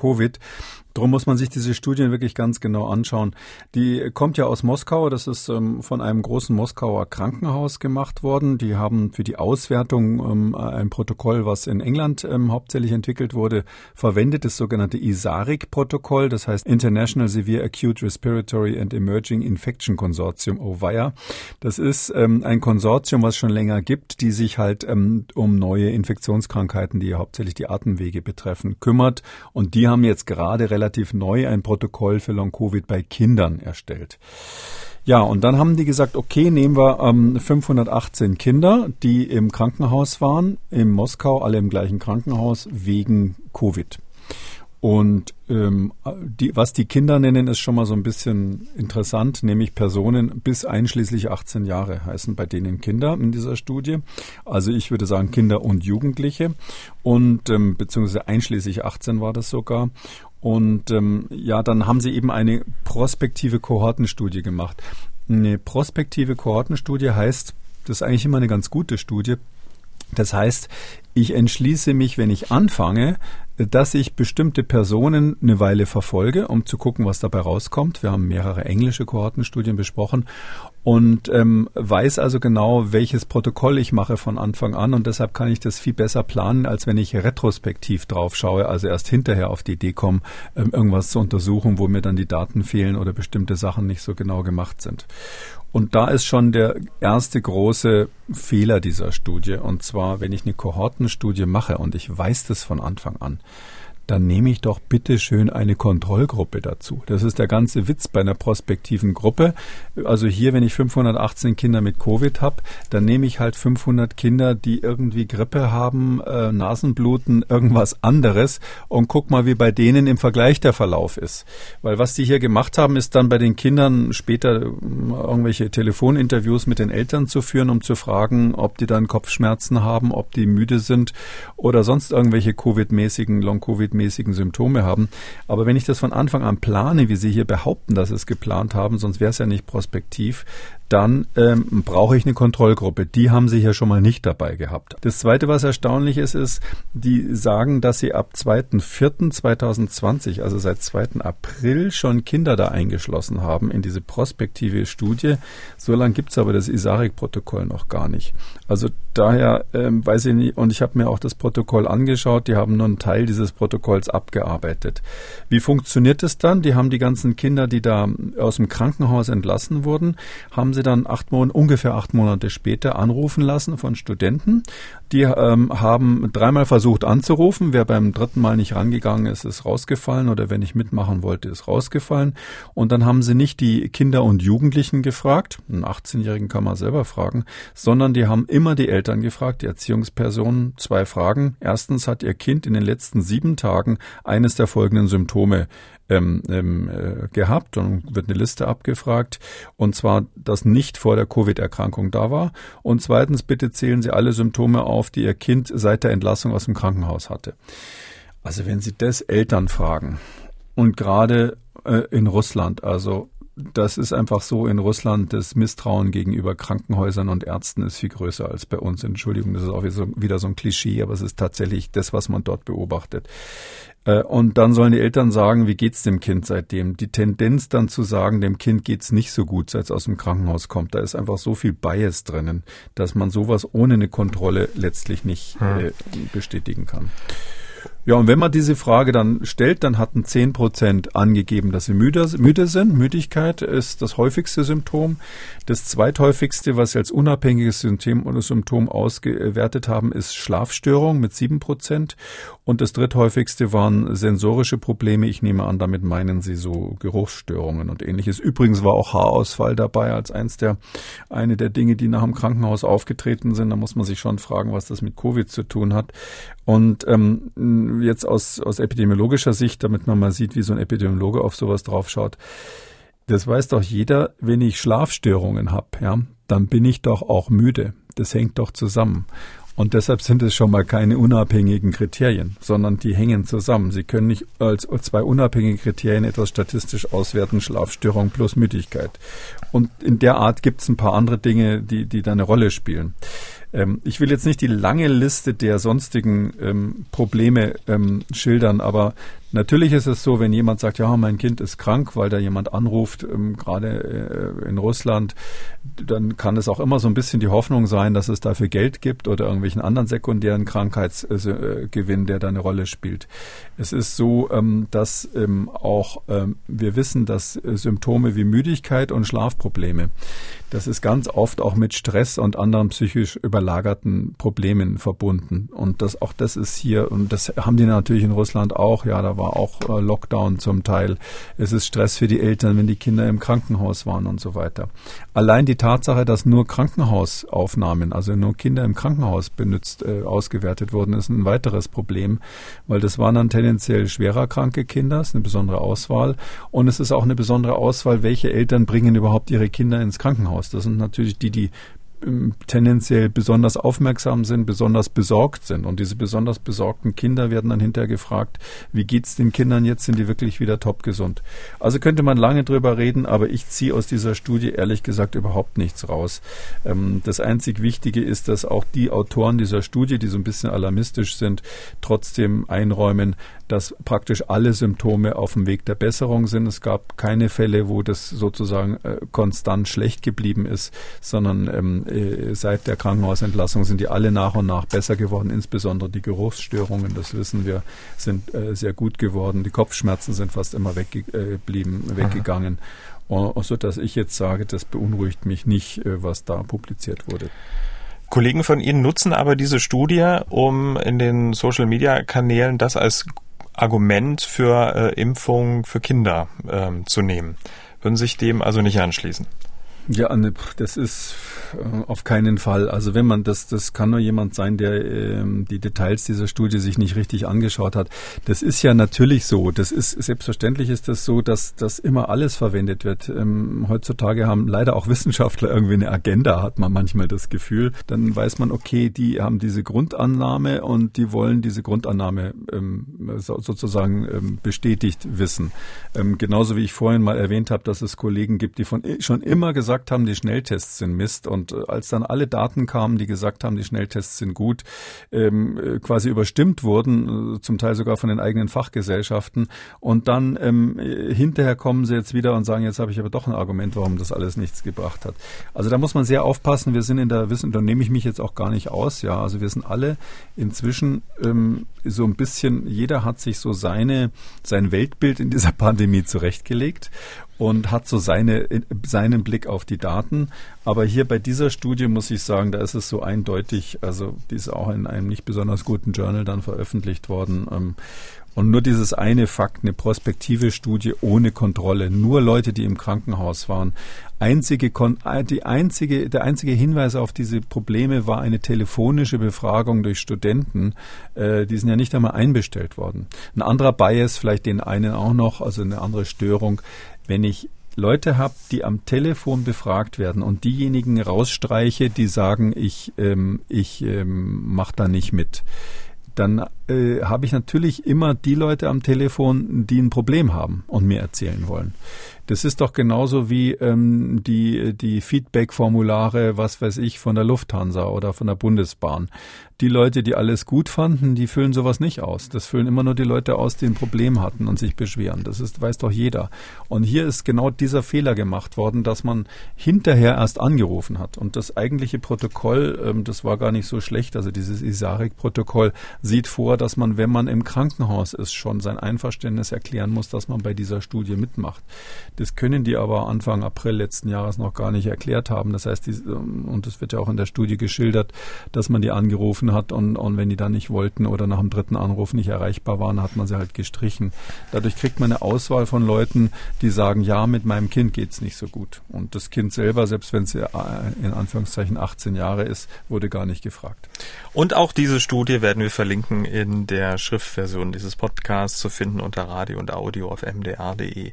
Darum muss man sich diese Studien wirklich ganz genau anschauen. Die kommt ja aus Moskau. Das ist ähm, von einem großen Moskauer Krankenhaus gemacht worden. Die haben für die Auswertung ähm, ein Protokoll, was in England ähm, hauptsächlich entwickelt wurde, verwendet, das sogenannte ISARIC-Protokoll. Das heißt International Severe Acute Respiratory and Emerging Infection Consortium, OVIA. Das ist ähm, ein Konsortium, was schon länger gibt, die sich halt ähm, um neue Infektionskrankheiten, die hauptsächlich die Atemwege betreffen, kümmert. Und die haben jetzt gerade relativ neu ein Protokoll für Long-Covid bei Kindern erstellt. Ja, und dann haben die gesagt, okay, nehmen wir ähm, 518 Kinder, die im Krankenhaus waren, in Moskau, alle im gleichen Krankenhaus, wegen Covid. Und ähm, die, was die Kinder nennen, ist schon mal so ein bisschen interessant, nämlich Personen bis einschließlich 18 Jahre heißen bei denen Kinder in dieser Studie. Also ich würde sagen Kinder und Jugendliche und ähm, beziehungsweise einschließlich 18 war das sogar. Und ähm, ja, dann haben sie eben eine prospektive Kohortenstudie gemacht. Eine prospektive Kohortenstudie heißt, das ist eigentlich immer eine ganz gute Studie. Das heißt, ich entschließe mich, wenn ich anfange, dass ich bestimmte Personen eine Weile verfolge, um zu gucken, was dabei rauskommt. Wir haben mehrere englische Kohortenstudien besprochen und ähm, weiß also genau, welches Protokoll ich mache von Anfang an und deshalb kann ich das viel besser planen, als wenn ich retrospektiv drauf schaue, also erst hinterher auf die Idee komme, ähm, irgendwas zu untersuchen, wo mir dann die Daten fehlen oder bestimmte Sachen nicht so genau gemacht sind. Und da ist schon der erste große Fehler dieser Studie. Und zwar, wenn ich eine Kohortenstudie mache und ich weiß das von Anfang an, dann nehme ich doch bitte schön eine Kontrollgruppe dazu. Das ist der ganze Witz bei einer prospektiven Gruppe. Also hier, wenn ich 518 Kinder mit Covid habe, dann nehme ich halt 500 Kinder, die irgendwie Grippe haben, äh, Nasenbluten, irgendwas anderes und guck mal, wie bei denen im Vergleich der Verlauf ist. Weil was die hier gemacht haben, ist dann bei den Kindern später äh, irgendwelche Telefoninterviews mit den Eltern zu führen, um zu fragen, ob die dann Kopfschmerzen haben, ob die müde sind oder sonst irgendwelche Covid-mäßigen, Long-Covid-mäßigen Symptome haben. Aber wenn ich das von Anfang an plane, wie Sie hier behaupten, dass Sie es geplant haben, sonst wäre es ja nicht prospektiv, dann ähm, brauche ich eine Kontrollgruppe. Die haben sie hier schon mal nicht dabei gehabt. Das Zweite, was erstaunlich ist, ist, die sagen, dass sie ab 2.4.2020, also seit 2. April, schon Kinder da eingeschlossen haben in diese prospektive Studie. So lange gibt es aber das ISARIC-Protokoll noch gar nicht. Also daher ähm, weiß ich nicht, und ich habe mir auch das Protokoll angeschaut, die haben nur einen Teil dieses Protokolls abgearbeitet. Wie funktioniert es dann? Die haben die ganzen Kinder, die da aus dem Krankenhaus entlassen wurden, haben sie sie dann acht Monate, ungefähr acht Monate später anrufen lassen von Studenten. Die ähm, haben dreimal versucht anzurufen. Wer beim dritten Mal nicht rangegangen ist, ist rausgefallen oder wenn ich mitmachen wollte, ist rausgefallen. Und dann haben sie nicht die Kinder und Jugendlichen gefragt, einen 18-Jährigen kann man selber fragen, sondern die haben immer die Eltern gefragt, die Erziehungspersonen, zwei Fragen. Erstens hat ihr Kind in den letzten sieben Tagen eines der folgenden Symptome ähm, ähm, äh, gehabt und wird eine Liste abgefragt. Und zwar, dass nicht vor der Covid-Erkrankung da war. Und zweitens, bitte zählen Sie alle Symptome auf, die Ihr Kind seit der Entlassung aus dem Krankenhaus hatte. Also wenn Sie das Eltern fragen und gerade äh, in Russland, also das ist einfach so in Russland, das Misstrauen gegenüber Krankenhäusern und Ärzten ist viel größer als bei uns. Entschuldigung, das ist auch wieder so, ein Klischee, aber es ist tatsächlich das, was man dort beobachtet. Äh, und dann sollen die Eltern sagen, wie geht's dem Kind seitdem? Die Tendenz dann zu sagen, dem Kind geht's nicht so gut, seit es aus dem Krankenhaus kommt. Da ist einfach so viel Bias drinnen, dass man sowas ohne eine Kontrolle letztlich nicht hm. äh, bestätigen kann. Ja, und wenn man diese Frage dann stellt, dann hatten 10 Prozent angegeben, dass sie müde, müde sind. Müdigkeit ist das häufigste Symptom. Das zweithäufigste, was sie als unabhängiges Symptom Symptom ausgewertet haben, ist Schlafstörung mit 7 Prozent. Und das dritthäufigste waren sensorische Probleme. Ich nehme an, damit meinen sie so Geruchsstörungen und ähnliches. Übrigens war auch Haarausfall dabei als eins der, eine der Dinge, die nach dem Krankenhaus aufgetreten sind. Da muss man sich schon fragen, was das mit Covid zu tun hat. Und ähm, jetzt aus, aus epidemiologischer Sicht, damit man mal sieht, wie so ein Epidemiologe auf sowas draufschaut, das weiß doch jeder, wenn ich Schlafstörungen habe, ja, dann bin ich doch auch müde. Das hängt doch zusammen. Und deshalb sind es schon mal keine unabhängigen Kriterien, sondern die hängen zusammen. Sie können nicht als zwei unabhängige Kriterien etwas statistisch auswerten, Schlafstörung plus Müdigkeit. Und in der Art gibt es ein paar andere Dinge, die, die da eine Rolle spielen. Ähm, ich will jetzt nicht die lange Liste der sonstigen ähm, Probleme ähm, schildern, aber Natürlich ist es so, wenn jemand sagt, ja, mein Kind ist krank, weil da jemand anruft, ähm, gerade äh, in Russland, dann kann es auch immer so ein bisschen die Hoffnung sein, dass es dafür Geld gibt oder irgendwelchen anderen sekundären Krankheitsgewinn, der da eine Rolle spielt. Es ist so, ähm, dass ähm, auch ähm, wir wissen, dass äh, Symptome wie Müdigkeit und Schlafprobleme, das ist ganz oft auch mit Stress und anderen psychisch überlagerten Problemen verbunden. Und das auch das ist hier, und das haben die natürlich in Russland auch, ja, da war auch äh, Lockdown zum Teil. Es ist Stress für die Eltern, wenn die Kinder im Krankenhaus waren und so weiter. Allein die Tatsache, dass nur Krankenhausaufnahmen, also nur Kinder im Krankenhaus benutzt, äh, ausgewertet wurden, ist ein weiteres Problem, weil das waren dann tendenziell schwerer kranke Kinder, ist eine besondere Auswahl. Und es ist auch eine besondere Auswahl, welche Eltern bringen überhaupt ihre Kinder ins Krankenhaus. Das sind natürlich die, die tendenziell besonders aufmerksam sind, besonders besorgt sind. Und diese besonders besorgten Kinder werden dann hinterher gefragt, wie geht's den Kindern jetzt? Sind die wirklich wieder topgesund? Also könnte man lange drüber reden, aber ich ziehe aus dieser Studie ehrlich gesagt überhaupt nichts raus. Ähm, das einzig Wichtige ist, dass auch die Autoren dieser Studie, die so ein bisschen alarmistisch sind, trotzdem einräumen, dass praktisch alle Symptome auf dem Weg der Besserung sind. Es gab keine Fälle, wo das sozusagen äh, konstant schlecht geblieben ist, sondern ähm, äh, seit der Krankenhausentlassung sind die alle nach und nach besser geworden. Insbesondere die Geruchsstörungen, das wissen wir, sind äh, sehr gut geworden. Die Kopfschmerzen sind fast immer weggeblieben, äh, weggegangen. So dass ich jetzt sage, das beunruhigt mich nicht, äh, was da publiziert wurde. Kollegen von Ihnen nutzen aber diese Studie, um in den Social-Media-Kanälen das als Argument für äh, Impfungen für Kinder ähm, zu nehmen. Würden sich dem also nicht anschließen? Ja, ne, das ist äh, auf keinen Fall. Also wenn man das, das kann nur jemand sein, der ähm, die Details dieser Studie sich nicht richtig angeschaut hat. Das ist ja natürlich so. Das ist selbstverständlich ist das so, dass dass immer alles verwendet wird. Ähm, heutzutage haben leider auch Wissenschaftler irgendwie eine Agenda, hat man manchmal das Gefühl. Dann weiß man, okay, die haben diese Grundannahme und die wollen diese Grundannahme ähm, so, sozusagen ähm, bestätigt wissen. Ähm, genauso wie ich vorhin mal erwähnt habe, dass es Kollegen gibt, die von schon immer gesagt gesagt haben, die Schnelltests sind Mist. Und äh, als dann alle Daten kamen, die gesagt haben, die Schnelltests sind gut, ähm, äh, quasi überstimmt wurden, äh, zum Teil sogar von den eigenen Fachgesellschaften. Und dann ähm, hinterher kommen sie jetzt wieder und sagen, jetzt habe ich aber doch ein Argument, warum das alles nichts gebracht hat. Also da muss man sehr aufpassen. Wir sind in der Wissen, da nehme ich mich jetzt auch gar nicht aus. Ja, also wir sind alle inzwischen ähm, so ein bisschen, jeder hat sich so seine, sein Weltbild in dieser Pandemie zurechtgelegt und hat so seine, seinen Blick auf die Daten. Aber hier bei dieser Studie muss ich sagen, da ist es so eindeutig, also die ist auch in einem nicht besonders guten Journal dann veröffentlicht worden. Ähm, und nur dieses eine Fakt, eine prospektive Studie ohne Kontrolle, nur Leute, die im Krankenhaus waren. Einzige, äh, die einzige, der einzige Hinweis auf diese Probleme war eine telefonische Befragung durch Studenten. Äh, die sind ja nicht einmal einbestellt worden. Ein anderer Bias, vielleicht den einen auch noch, also eine andere Störung, wenn ich Leute habe, die am Telefon befragt werden und diejenigen rausstreiche, die sagen, ich, ähm, ich ähm, mache da nicht mit, dann äh, habe ich natürlich immer die Leute am Telefon, die ein Problem haben und mir erzählen wollen. Das ist doch genauso wie ähm, die, die Feedback-Formulare, was weiß ich, von der Lufthansa oder von der Bundesbahn. Die Leute, die alles gut fanden, die füllen sowas nicht aus. Das füllen immer nur die Leute aus, die ein Problem hatten und sich beschweren. Das ist, weiß doch jeder. Und hier ist genau dieser Fehler gemacht worden, dass man hinterher erst angerufen hat. Und das eigentliche Protokoll, ähm, das war gar nicht so schlecht. Also dieses ISARIC-Protokoll sieht vor, dass man, wenn man im Krankenhaus ist, schon sein Einverständnis erklären muss, dass man bei dieser Studie mitmacht. Das können die aber Anfang April letzten Jahres noch gar nicht erklärt haben. Das heißt, die, ähm, und das wird ja auch in der Studie geschildert, dass man die angerufen hat und, und wenn die dann nicht wollten oder nach dem dritten Anruf nicht erreichbar waren, hat man sie halt gestrichen. Dadurch kriegt man eine Auswahl von Leuten, die sagen, ja, mit meinem Kind geht's nicht so gut. Und das Kind selber, selbst wenn es äh, in Anführungszeichen 18 Jahre ist, wurde gar nicht gefragt. Und auch diese Studie werden wir verlinken in der Schriftversion dieses Podcasts zu finden unter Radio und Audio auf mdr.de.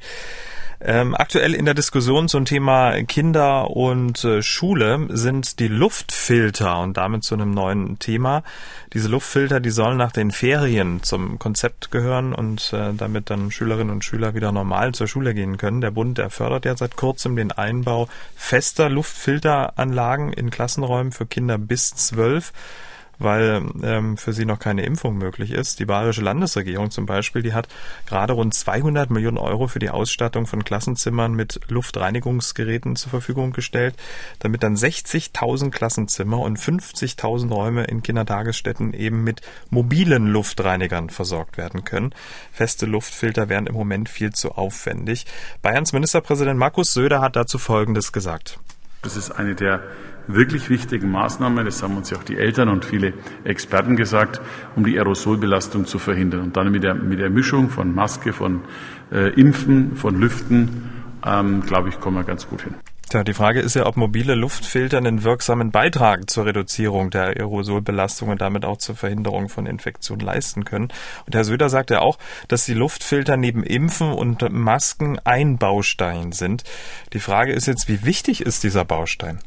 Ähm, aktuell in der Diskussion zum Thema Kinder und äh, Schule sind die Luftfilter und damit zu einem neuen Thema. Diese Luftfilter, die sollen nach den Ferien zum Konzept gehören und äh, damit dann Schülerinnen und Schüler wieder normal zur Schule gehen können. Der Bund, der fördert ja seit kurzem den Einbau fester Luftfilteranlagen in Klassenräumen für Kinder bis zwölf weil ähm, für sie noch keine Impfung möglich ist. Die bayerische Landesregierung zum Beispiel, die hat gerade rund 200 Millionen Euro für die Ausstattung von Klassenzimmern mit Luftreinigungsgeräten zur Verfügung gestellt, damit dann 60.000 Klassenzimmer und 50.000 Räume in Kindertagesstätten eben mit mobilen Luftreinigern versorgt werden können. Feste Luftfilter wären im Moment viel zu aufwendig. Bayerns Ministerpräsident Markus Söder hat dazu Folgendes gesagt. Das ist eine der wirklich wichtigen Maßnahmen, das haben uns ja auch die Eltern und viele Experten gesagt, um die Aerosolbelastung zu verhindern. Und dann mit der, mit der Mischung von Maske, von äh, Impfen, von Lüften, ähm, glaube ich, kommen wir ganz gut hin. Tja, die Frage ist ja, ob mobile Luftfilter einen wirksamen Beitrag zur Reduzierung der Aerosolbelastung und damit auch zur Verhinderung von Infektionen leisten können. Und Herr Söder sagt ja auch, dass die Luftfilter neben Impfen und Masken ein Baustein sind. Die Frage ist jetzt, wie wichtig ist dieser Baustein?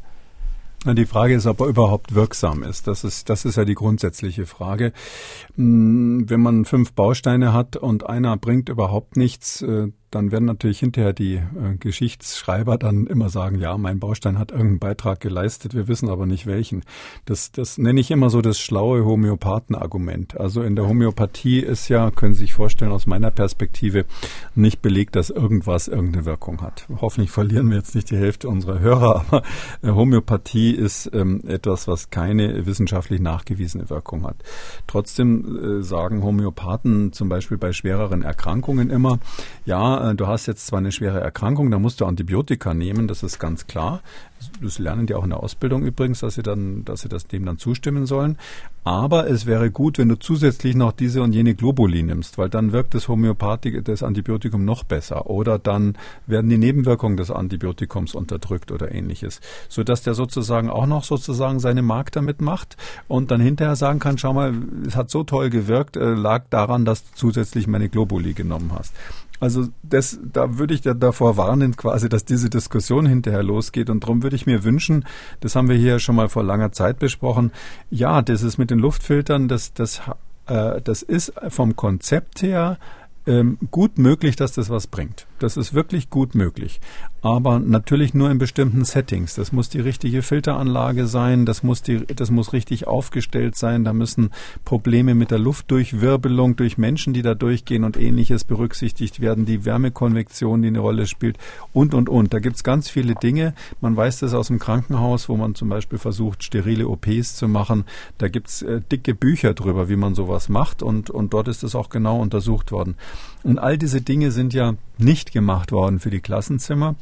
Die Frage ist, ob er überhaupt wirksam ist. Das ist, das ist ja die grundsätzliche Frage. Hm, wenn man fünf Bausteine hat und einer bringt überhaupt nichts, äh, dann werden natürlich hinterher die äh, Geschichtsschreiber dann immer sagen, ja, mein Baustein hat irgendeinen Beitrag geleistet, wir wissen aber nicht welchen. Das, das nenne ich immer so das schlaue Homöopathenargument. Also in der Homöopathie ist ja, können Sie sich vorstellen, aus meiner Perspektive nicht belegt, dass irgendwas irgendeine Wirkung hat. Hoffentlich verlieren wir jetzt nicht die Hälfte unserer Hörer, aber äh, Homöopathie ist ähm, etwas, was keine wissenschaftlich nachgewiesene Wirkung hat. Trotzdem äh, sagen Homöopathen zum Beispiel bei schwereren Erkrankungen immer, ja, äh, du hast jetzt zwar eine schwere Erkrankung, da musst du Antibiotika nehmen, das ist ganz klar. Das lernen die auch in der Ausbildung übrigens, dass sie dann, dass sie das dem dann zustimmen sollen. Aber es wäre gut, wenn du zusätzlich noch diese und jene Globuli nimmst, weil dann wirkt das Homöopathik, das Antibiotikum noch besser. Oder dann werden die Nebenwirkungen des Antibiotikums unterdrückt oder ähnliches. Sodass der sozusagen auch noch sozusagen seine Mark damit macht und dann hinterher sagen kann, schau mal, es hat so toll gewirkt, äh, lag daran, dass du zusätzlich meine Globuli genommen hast. Also das, da würde ich davor warnen, quasi, dass diese Diskussion hinterher losgeht. Und darum würde ich mir wünschen, das haben wir hier schon mal vor langer Zeit besprochen, ja, das ist mit den Luftfiltern, das, das, äh, das ist vom Konzept her ähm, gut möglich, dass das was bringt. Das ist wirklich gut möglich. Aber natürlich nur in bestimmten Settings. Das muss die richtige Filteranlage sein, das muss, die, das muss richtig aufgestellt sein, da müssen Probleme mit der Luftdurchwirbelung durch Menschen, die da durchgehen und ähnliches berücksichtigt werden, die Wärmekonvektion, die eine Rolle spielt und, und, und. Da gibt's ganz viele Dinge. Man weiß das aus dem Krankenhaus, wo man zum Beispiel versucht, sterile OPs zu machen. Da gibt's äh, dicke Bücher drüber, wie man sowas macht und, und dort ist es auch genau untersucht worden. Und all diese Dinge sind ja nicht gemacht worden für die Klassenzimmer.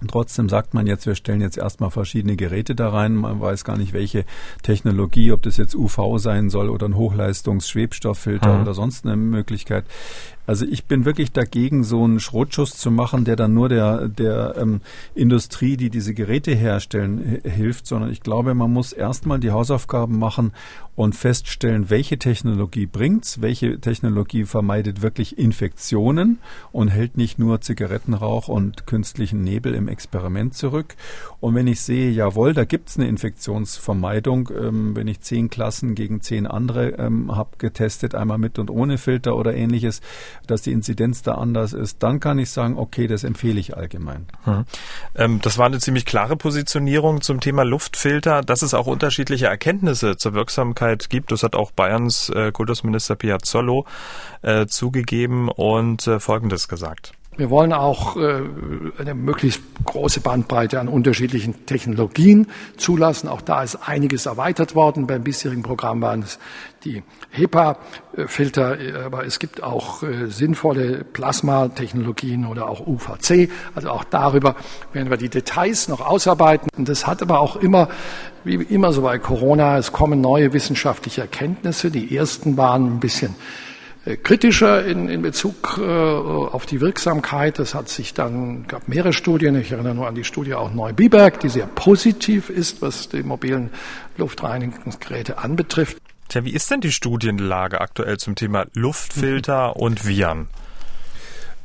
Und trotzdem sagt man jetzt, wir stellen jetzt erstmal verschiedene Geräte da rein. Man weiß gar nicht, welche Technologie, ob das jetzt UV sein soll oder ein Hochleistungs-Schwebstofffilter mhm. oder sonst eine Möglichkeit. Also ich bin wirklich dagegen, so einen Schrotschuss zu machen, der dann nur der, der ähm, Industrie, die diese Geräte herstellen, hilft, sondern ich glaube, man muss erstmal die Hausaufgaben machen und feststellen, welche Technologie bringt's, welche Technologie vermeidet wirklich Infektionen und hält nicht nur Zigarettenrauch und künstlichen Nebel im Experiment zurück. Und wenn ich sehe, jawohl, da gibt's eine Infektionsvermeidung, ähm, wenn ich zehn Klassen gegen zehn andere ähm, habe getestet, einmal mit und ohne Filter oder ähnliches, dass die Inzidenz da anders ist, dann kann ich sagen, okay, das empfehle ich allgemein. Hm. Ähm, das war eine ziemlich klare Positionierung zum Thema Luftfilter, dass es auch unterschiedliche Erkenntnisse zur Wirksamkeit gibt. Das hat auch Bayerns äh, Kultusminister Piazzolo äh, zugegeben und äh, Folgendes gesagt. Wir wollen auch äh, eine möglichst große Bandbreite an unterschiedlichen Technologien zulassen. Auch da ist einiges erweitert worden. Beim bisherigen Programm waren es die HEPA-Filter, aber es gibt auch äh, sinnvolle Plasma-Technologien oder auch UVC. Also auch darüber werden wir die Details noch ausarbeiten. Das hat aber auch immer, wie immer so bei Corona, es kommen neue wissenschaftliche Erkenntnisse. Die ersten waren ein bisschen äh, kritischer in, in Bezug äh, auf die Wirksamkeit. Es hat sich dann, gab mehrere Studien, ich erinnere nur an die Studie auch Neu-Biberg, die sehr positiv ist, was die mobilen Luftreinigungsgeräte anbetrifft. Tja, wie ist denn die Studienlage aktuell zum Thema Luftfilter und Viren?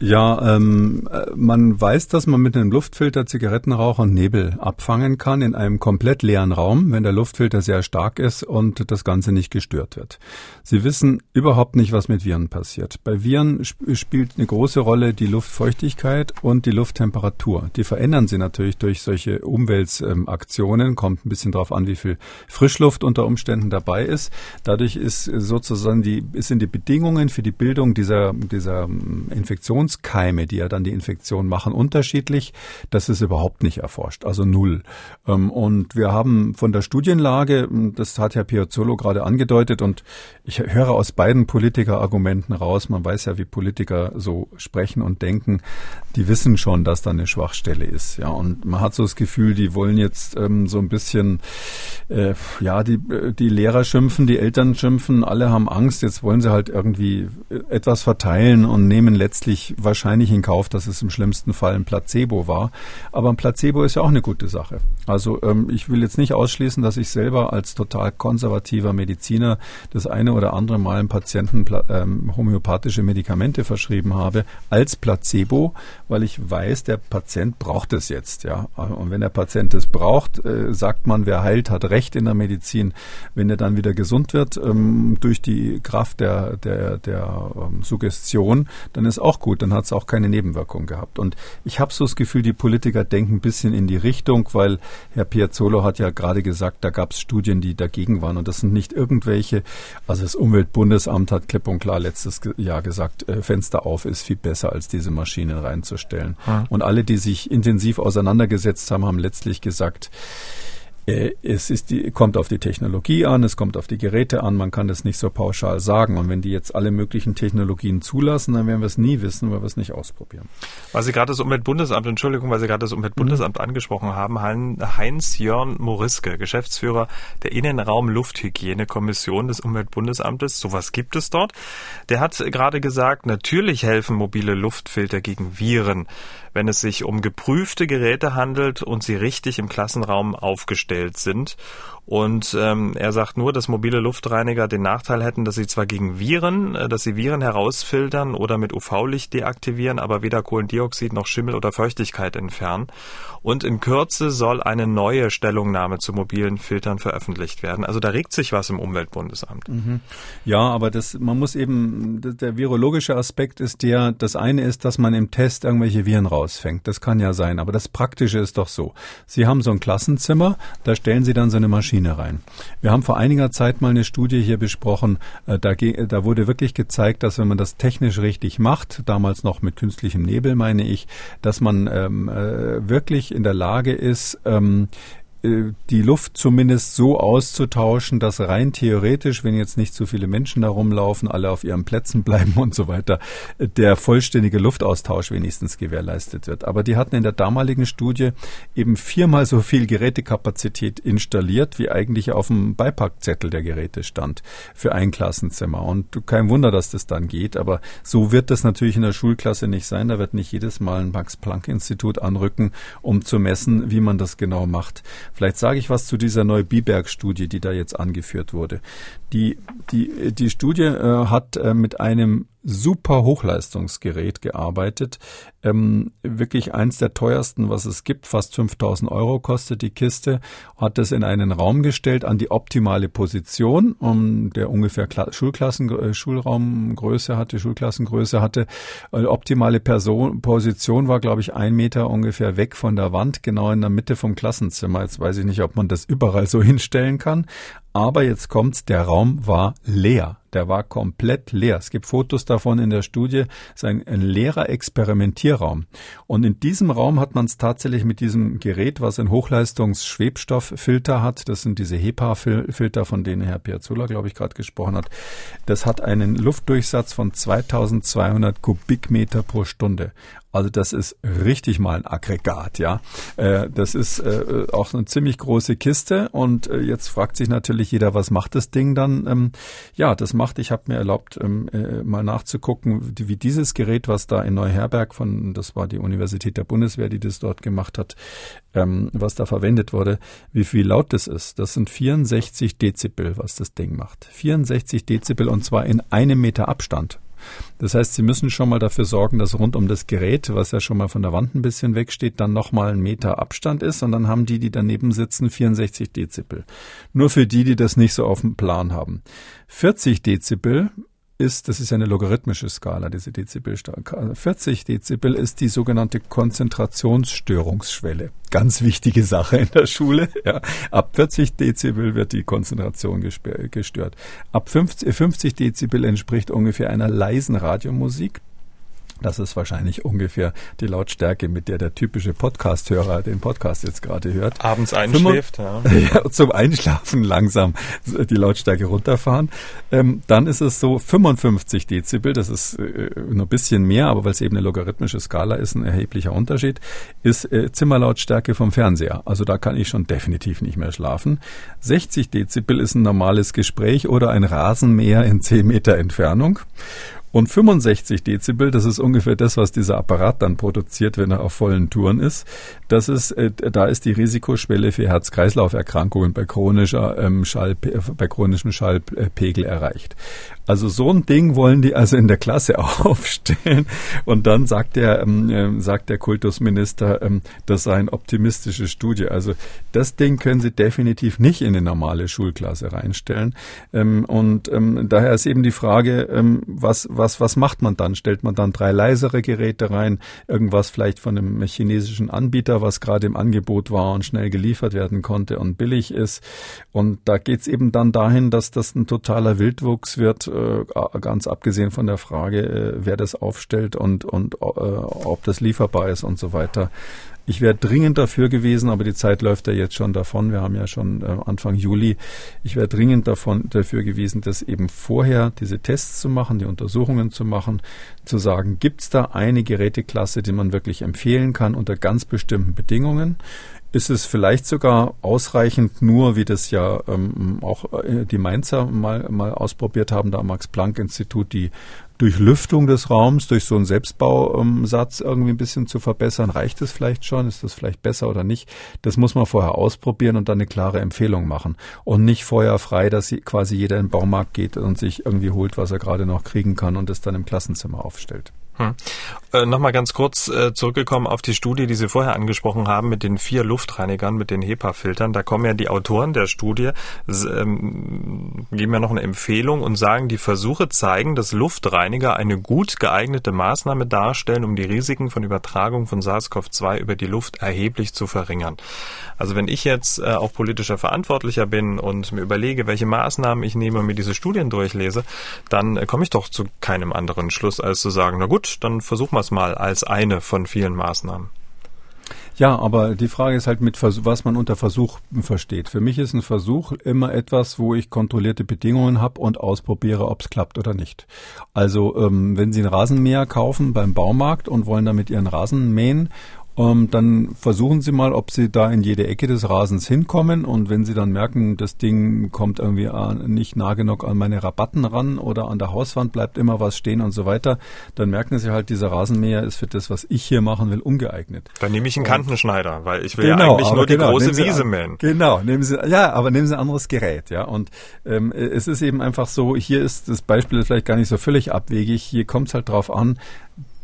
Ja, ähm, äh, man weiß, dass man mit einem Luftfilter Zigarettenrauch und Nebel abfangen kann in einem komplett leeren Raum, wenn der Luftfilter sehr stark ist und das Ganze nicht gestört wird. Sie wissen überhaupt nicht, was mit Viren passiert. Bei Viren sp spielt eine große Rolle die Luftfeuchtigkeit und die Lufttemperatur. Die verändern sie natürlich durch solche Umweltaktionen. Kommt ein bisschen darauf an, wie viel Frischluft unter Umständen dabei ist. Dadurch ist sozusagen die, sind die Bedingungen für die Bildung dieser, dieser ähm, Infektions Infektionskeime, die ja dann die Infektion machen, unterschiedlich. Das ist überhaupt nicht erforscht, also null. Ähm, und wir haben von der Studienlage, das hat Herr Piazzolo gerade angedeutet, und ich höre aus beiden Politikerargumenten raus, man weiß ja, wie Politiker so sprechen und denken, die wissen schon, dass da eine Schwachstelle ist. Ja, und man hat so das Gefühl, die wollen jetzt ähm, so ein bisschen, äh, ja, die, die Lehrer schimpfen, die Eltern schimpfen, alle haben Angst, jetzt wollen sie halt irgendwie etwas verteilen und nehmen letztlich wahrscheinlich in Kauf, dass es im schlimmsten Fall ein Placebo war. Aber ein Placebo ist ja auch eine gute Sache. Also ähm, ich will jetzt nicht ausschließen, dass ich selber als total konservativer Mediziner das eine oder andere Mal einem Patienten ähm, homöopathische Medikamente verschrieben habe als Placebo, weil ich weiß, der Patient braucht es jetzt. Ja, und wenn der Patient es braucht, äh, sagt man, wer heilt, hat Recht in der Medizin. Wenn er dann wieder gesund wird ähm, durch die Kraft der der der ähm, Suggestion, dann ist auch gut. Dann hat es auch keine Nebenwirkung gehabt. Und ich habe so das Gefühl, die Politiker denken ein bisschen in die Richtung, weil Herr Piazzolo hat ja gerade gesagt, da gab es Studien, die dagegen waren. Und das sind nicht irgendwelche, also das Umweltbundesamt hat klipp und klar letztes Jahr gesagt, äh, Fenster auf ist viel besser, als diese Maschinen reinzustellen. Hm. Und alle, die sich intensiv auseinandergesetzt haben, haben letztlich gesagt, es ist die, kommt auf die Technologie an, es kommt auf die Geräte an, man kann das nicht so pauschal sagen. Und wenn die jetzt alle möglichen Technologien zulassen, dann werden wir es nie wissen, weil wir es nicht ausprobieren. Weil Sie gerade das Umweltbundesamt, Entschuldigung, weil Sie gerade das Umweltbundesamt mhm. angesprochen haben, Heinz-Jörn Moriske, Geschäftsführer der Innenraum-Lufthygienekommission des Umweltbundesamtes, sowas gibt es dort, der hat gerade gesagt, natürlich helfen mobile Luftfilter gegen Viren wenn es sich um geprüfte Geräte handelt und sie richtig im Klassenraum aufgestellt sind. Und ähm, er sagt nur, dass mobile Luftreiniger den Nachteil hätten, dass sie zwar gegen Viren, äh, dass sie Viren herausfiltern oder mit UV-Licht deaktivieren, aber weder Kohlendioxid noch Schimmel oder Feuchtigkeit entfernen. Und in Kürze soll eine neue Stellungnahme zu mobilen Filtern veröffentlicht werden. Also da regt sich was im Umweltbundesamt. Mhm. Ja, aber das, man muss eben, der virologische Aspekt ist der, das eine ist, dass man im Test irgendwelche Viren rausfängt. Das kann ja sein. Aber das Praktische ist doch so. Sie haben so ein Klassenzimmer, da stellen Sie dann so eine Maschine Maschine rein. Wir haben vor einiger Zeit mal eine Studie hier besprochen, äh, da, da wurde wirklich gezeigt, dass wenn man das technisch richtig macht, damals noch mit künstlichem Nebel meine ich, dass man ähm, äh, wirklich in der Lage ist, ähm, äh, die Luft zumindest so auszutauschen, dass rein theoretisch, wenn jetzt nicht zu viele Menschen da rumlaufen, alle auf ihren Plätzen bleiben und so weiter, der vollständige Luftaustausch wenigstens gewährleistet wird. Aber die hatten in der damaligen Studie eben viermal so viel Gerätekapazität installiert, wie eigentlich auf dem Beipackzettel der Geräte stand für ein Klassenzimmer. Und kein Wunder, dass das dann geht. Aber so wird das natürlich in der Schulklasse nicht sein. Da wird nicht jedes Mal ein Max-Planck-Institut anrücken, um zu messen, wie man das genau macht. Vielleicht sage ich was zu dieser Neu-Biberg-Studie, die da jetzt angeführt wurde. Die, die, die Studie äh, hat äh, mit einem super Hochleistungsgerät gearbeitet. Ähm, wirklich eins der teuersten, was es gibt. Fast 5000 Euro kostet die Kiste. Hat das in einen Raum gestellt an die optimale Position, um der ungefähr Kla Schulklassen, äh, Schulraumgröße hatte, Schulklassengröße hatte. Äh, optimale Person, Position war, glaube ich, ein Meter ungefähr weg von der Wand, genau in der Mitte vom Klassenzimmer. Jetzt weiß ich nicht, ob man das überall so hinstellen kann. Aber jetzt kommt's, der Raum war leer. Der war komplett leer. Es gibt Fotos davon in der Studie. Es ist ein, ein leerer Experimentierraum. Und in diesem Raum hat man es tatsächlich mit diesem Gerät, was ein Hochleistungs-Schwebstofffilter hat. Das sind diese HEPA-Filter, von denen Herr Piazzolla, glaube ich, gerade gesprochen hat. Das hat einen Luftdurchsatz von 2200 Kubikmeter pro Stunde. Also das ist richtig mal ein Aggregat, ja. Äh, das ist äh, auch eine ziemlich große Kiste und äh, jetzt fragt sich natürlich jeder, was macht das Ding dann? Ähm, ja, das macht, ich habe mir erlaubt, ähm, äh, mal nachzugucken, wie dieses Gerät, was da in Neuherberg von, das war die Universität der Bundeswehr, die das dort gemacht hat, ähm, was da verwendet wurde, wie viel laut das ist. Das sind 64 Dezibel, was das Ding macht. 64 Dezibel und zwar in einem Meter Abstand. Das heißt, Sie müssen schon mal dafür sorgen, dass rund um das Gerät, was ja schon mal von der Wand ein bisschen wegsteht, dann nochmal ein Meter Abstand ist und dann haben die, die daneben sitzen, 64 Dezibel. Nur für die, die das nicht so auf dem Plan haben. 40 Dezibel ist, das ist eine logarithmische Skala, diese Dezibel. 40 Dezibel ist die sogenannte Konzentrationsstörungsschwelle. Ganz wichtige Sache in der Schule. Ja. Ab 40 Dezibel wird die Konzentration gestört. Ab 50, 50 Dezibel entspricht ungefähr einer leisen Radiomusik. Das ist wahrscheinlich ungefähr die Lautstärke, mit der der typische Podcast-Hörer den Podcast jetzt gerade hört. Abends einschläft, ja. ja. Zum Einschlafen langsam die Lautstärke runterfahren. Ähm, dann ist es so 55 Dezibel, das ist äh, nur ein bisschen mehr, aber weil es eben eine logarithmische Skala ist, ein erheblicher Unterschied, ist äh, Zimmerlautstärke vom Fernseher. Also da kann ich schon definitiv nicht mehr schlafen. 60 Dezibel ist ein normales Gespräch oder ein Rasenmäher in 10 Meter Entfernung. Und 65 Dezibel, das ist ungefähr das, was dieser Apparat dann produziert, wenn er auf vollen Touren ist. Das ist, äh, da ist die Risikoschwelle für Herz-Kreislauf-Erkrankungen bei chronischer ähm, Schall, bei chronischem Schallpegel erreicht. Also so ein Ding wollen die also in der Klasse aufstellen. Und dann sagt der, ähm, äh, sagt der Kultusminister, ähm, das sei eine optimistische Studie. Also das Ding können Sie definitiv nicht in eine normale Schulklasse reinstellen. Ähm, und ähm, daher ist eben die Frage, ähm, was, was, was macht man dann? Stellt man dann drei leisere Geräte rein, irgendwas vielleicht von einem chinesischen Anbieter, was gerade im Angebot war und schnell geliefert werden konnte und billig ist. Und da geht's eben dann dahin, dass das ein totaler Wildwuchs wird äh, ganz abgesehen von der Frage, äh, wer das aufstellt und, und äh, ob das lieferbar ist und so weiter. Ich wäre dringend dafür gewesen, aber die Zeit läuft ja jetzt schon davon. Wir haben ja schon äh, Anfang Juli. Ich wäre dringend davon, dafür gewesen, das eben vorher diese Tests zu machen, die Untersuchungen zu machen, zu sagen, gibt es da eine Geräteklasse, die man wirklich empfehlen kann unter ganz bestimmten Bedingungen? Ist es vielleicht sogar ausreichend, nur wie das ja ähm, auch äh, die Mainzer mal, mal ausprobiert haben, da am Max-Planck-Institut, die Durchlüftung des Raums durch so einen Selbstbausatz irgendwie ein bisschen zu verbessern. Reicht es vielleicht schon? Ist das vielleicht besser oder nicht? Das muss man vorher ausprobieren und dann eine klare Empfehlung machen. Und nicht vorher frei, dass quasi jeder in den Baumarkt geht und sich irgendwie holt, was er gerade noch kriegen kann und es dann im Klassenzimmer aufstellt. Hm. Äh, Nochmal ganz kurz äh, zurückgekommen auf die Studie, die Sie vorher angesprochen haben mit den vier Luftreinigern, mit den HEPA-Filtern. Da kommen ja die Autoren der Studie, ähm, geben ja noch eine Empfehlung und sagen, die Versuche zeigen, dass Luftreiniger eine gut geeignete Maßnahme darstellen, um die Risiken von Übertragung von SARS-CoV-2 über die Luft erheblich zu verringern. Also wenn ich jetzt äh, auch politischer Verantwortlicher bin und mir überlege, welche Maßnahmen ich nehme und mir diese Studien durchlese, dann äh, komme ich doch zu keinem anderen Schluss, als zu sagen, na gut, dann versuchen wir es mal als eine von vielen Maßnahmen. Ja, aber die Frage ist halt mit was man unter Versuch versteht. Für mich ist ein Versuch immer etwas, wo ich kontrollierte Bedingungen habe und ausprobiere, ob es klappt oder nicht. Also ähm, wenn Sie einen Rasenmäher kaufen beim Baumarkt und wollen damit Ihren Rasen mähen ähm, dann versuchen Sie mal, ob Sie da in jede Ecke des Rasens hinkommen und wenn Sie dann merken, das Ding kommt irgendwie nicht nah genug an meine Rabatten ran oder an der Hauswand bleibt immer was stehen und so weiter, dann merken Sie halt, dieser Rasenmäher ist für das, was ich hier machen will, ungeeignet. Dann nehme ich einen Kantenschneider, weil ich will genau, ja eigentlich nur genau, die große Wiese mähen. Genau, nehmen Sie, ja, aber nehmen Sie ein anderes Gerät, ja. Und ähm, es ist eben einfach so, hier ist das Beispiel vielleicht gar nicht so völlig abwegig, hier kommt es halt drauf an,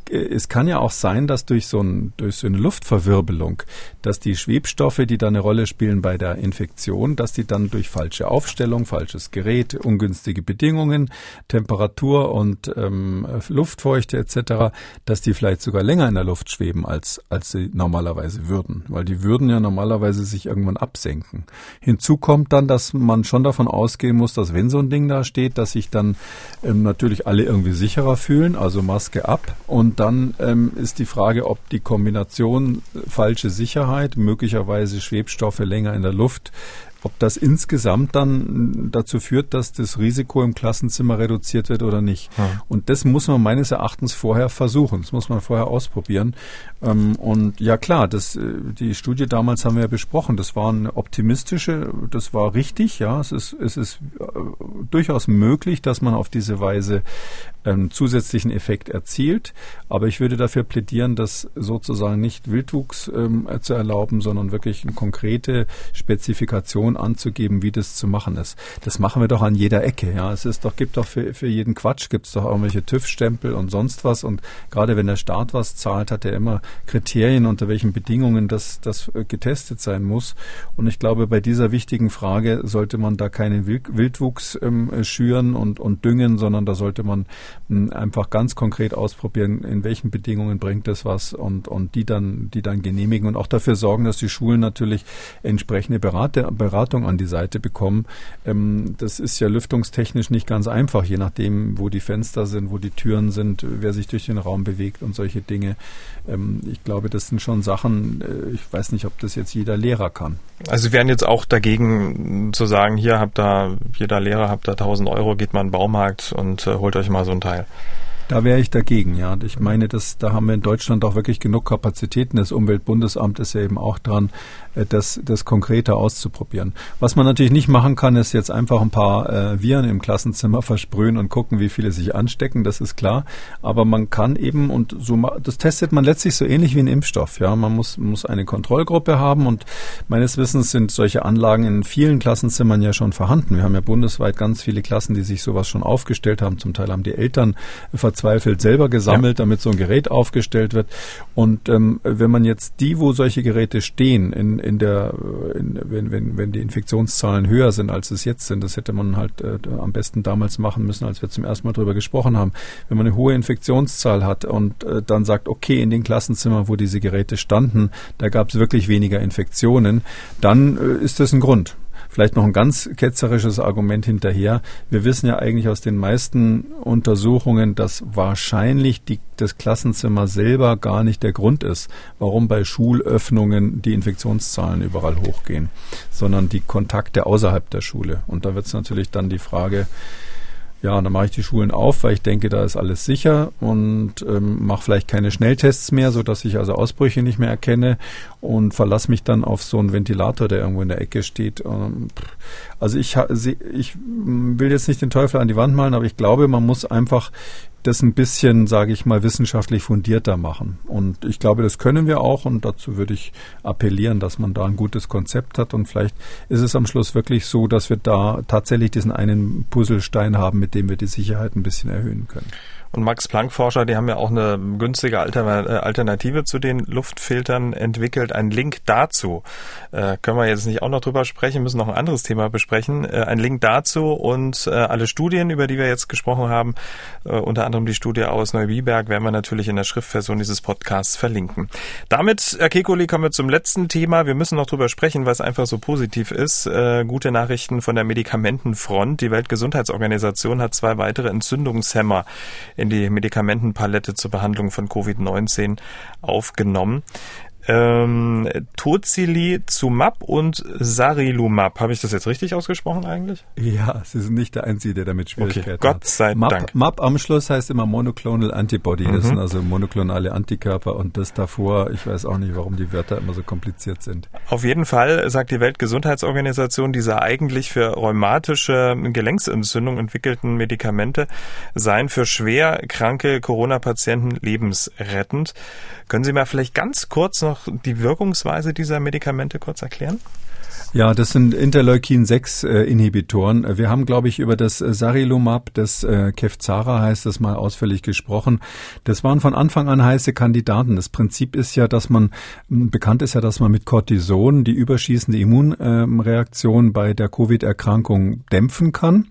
es kann ja auch sein, dass durch so, ein, durch so eine Luftverwirbelung, dass die Schwebstoffe, die da eine Rolle spielen bei der Infektion, dass die dann durch falsche Aufstellung, falsches Gerät, ungünstige Bedingungen, Temperatur und ähm, Luftfeuchte etc., dass die vielleicht sogar länger in der Luft schweben, als, als sie normalerweise würden. Weil die würden ja normalerweise sich irgendwann absenken. Hinzu kommt dann, dass man schon davon ausgehen muss, dass wenn so ein Ding da steht, dass sich dann ähm, natürlich alle irgendwie sicherer fühlen, also Maske ab und dann ähm, ist die Frage, ob die Kombination falsche Sicherheit, möglicherweise Schwebstoffe länger in der Luft, ob das insgesamt dann dazu führt, dass das Risiko im Klassenzimmer reduziert wird oder nicht. Ja. Und das muss man meines Erachtens vorher versuchen. Das muss man vorher ausprobieren. Ähm, und ja klar, das, äh, die Studie damals haben wir ja besprochen. Das war eine optimistische, das war richtig. Ja, es ist, es ist äh, durchaus möglich, dass man auf diese Weise einen zusätzlichen Effekt erzielt. Aber ich würde dafür plädieren, das sozusagen nicht Wildwuchs ähm, zu erlauben, sondern wirklich eine konkrete Spezifikation anzugeben, wie das zu machen ist. Das machen wir doch an jeder Ecke. Ja, es ist doch gibt doch für, für jeden Quatsch gibt es doch irgendwelche TÜV-Stempel und sonst was. Und gerade wenn der Staat was zahlt, hat er immer Kriterien, unter welchen Bedingungen das das getestet sein muss. Und ich glaube, bei dieser wichtigen Frage sollte man da keinen Wildwuchs ähm, schüren und und düngen, sondern da sollte man einfach ganz konkret ausprobieren, in welchen Bedingungen bringt das was und, und die dann, die dann genehmigen und auch dafür sorgen, dass die Schulen natürlich entsprechende Berate, Beratung an die Seite bekommen. Ähm, das ist ja lüftungstechnisch nicht ganz einfach, je nachdem, wo die Fenster sind, wo die Türen sind, wer sich durch den Raum bewegt und solche Dinge. Ähm, ich glaube, das sind schon Sachen, äh, ich weiß nicht, ob das jetzt jeder Lehrer kann. Also Sie wären jetzt auch dagegen zu sagen, hier habt da, jeder Lehrer habt da 1000 Euro, geht mal in den Baumarkt und äh, holt euch mal so ein Teil. Da wäre ich dagegen, ja. Ich meine, dass da haben wir in Deutschland auch wirklich genug Kapazitäten. Das Umweltbundesamt ist ja eben auch dran, äh, das, das konkreter auszuprobieren. Was man natürlich nicht machen kann, ist jetzt einfach ein paar äh, Viren im Klassenzimmer versprühen und gucken, wie viele sich anstecken. Das ist klar. Aber man kann eben und so das testet man letztlich so ähnlich wie ein Impfstoff. Ja, man muss muss eine Kontrollgruppe haben und meines Wissens sind solche Anlagen in vielen Klassenzimmern ja schon vorhanden. Wir haben ja bundesweit ganz viele Klassen, die sich sowas schon aufgestellt haben. Zum Teil haben die Eltern verzweifelt selber gesammelt, ja. damit so ein Gerät aufgestellt wird. Und ähm, wenn man jetzt die, wo solche Geräte stehen, in, in der, in, wenn, wenn, wenn die Infektionszahlen höher sind, als es jetzt sind, das hätte man halt äh, am besten damals machen müssen, als wir zum ersten Mal darüber gesprochen haben. Wenn man eine hohe Infektionszahl hat und äh, dann sagt, okay, in den Klassenzimmern, wo diese Geräte standen, da gab es wirklich weniger Infektionen, dann äh, ist das ein Grund. Vielleicht noch ein ganz ketzerisches Argument hinterher. Wir wissen ja eigentlich aus den meisten Untersuchungen, dass wahrscheinlich die, das Klassenzimmer selber gar nicht der Grund ist, warum bei Schulöffnungen die Infektionszahlen überall hochgehen, sondern die Kontakte außerhalb der Schule. Und da wird es natürlich dann die Frage, ja, und dann mache ich die Schulen auf, weil ich denke, da ist alles sicher und ähm, mache vielleicht keine Schnelltests mehr, so dass ich also Ausbrüche nicht mehr erkenne und verlasse mich dann auf so einen Ventilator, der irgendwo in der Ecke steht. Ähm, also ich, ich will jetzt nicht den Teufel an die Wand malen, aber ich glaube, man muss einfach das ein bisschen, sage ich mal, wissenschaftlich fundierter machen. Und ich glaube, das können wir auch und dazu würde ich appellieren, dass man da ein gutes Konzept hat und vielleicht ist es am Schluss wirklich so, dass wir da tatsächlich diesen einen Puzzlestein haben, mit dem wir die Sicherheit ein bisschen erhöhen können. Und Max-Planck-Forscher, die haben ja auch eine günstige äh, Alternative zu den Luftfiltern entwickelt. Ein Link dazu äh, können wir jetzt nicht auch noch drüber sprechen, müssen noch ein anderes Thema besprechen. Äh, ein Link dazu und äh, alle Studien, über die wir jetzt gesprochen haben, äh, unter anderem die Studie aus Neubiberg, werden wir natürlich in der Schriftversion dieses Podcasts verlinken. Damit, Herr Kekoli, kommen wir zum letzten Thema. Wir müssen noch drüber sprechen, es einfach so positiv ist. Äh, gute Nachrichten von der Medikamentenfront. Die Weltgesundheitsorganisation hat zwei weitere Entzündungshemmer in die Medikamentenpalette zur Behandlung von Covid-19 aufgenommen ähm, Tocilizumab und Sarilumab. Habe ich das jetzt richtig ausgesprochen eigentlich? Ja, Sie sind nicht der Einzige, der damit Schwierigkeiten okay, Gott sei Map, Dank. MAP am Schluss heißt immer Monoclonal Antibody. Mhm. Das sind also monoklonale Antikörper und das davor, ich weiß auch nicht, warum die Wörter immer so kompliziert sind. Auf jeden Fall sagt die Weltgesundheitsorganisation, diese eigentlich für rheumatische Gelenksentzündung entwickelten Medikamente seien für schwer kranke Corona-Patienten lebensrettend. Können Sie mal vielleicht ganz kurz noch die Wirkungsweise dieser Medikamente kurz erklären? Ja, das sind Interleukin-6-Inhibitoren. Wir haben, glaube ich, über das Sarilumab, das äh, Kevzara heißt das mal ausführlich gesprochen. Das waren von Anfang an heiße Kandidaten. Das Prinzip ist ja, dass man, bekannt ist ja, dass man mit Cortison die überschießende Immunreaktion bei der Covid-Erkrankung dämpfen kann.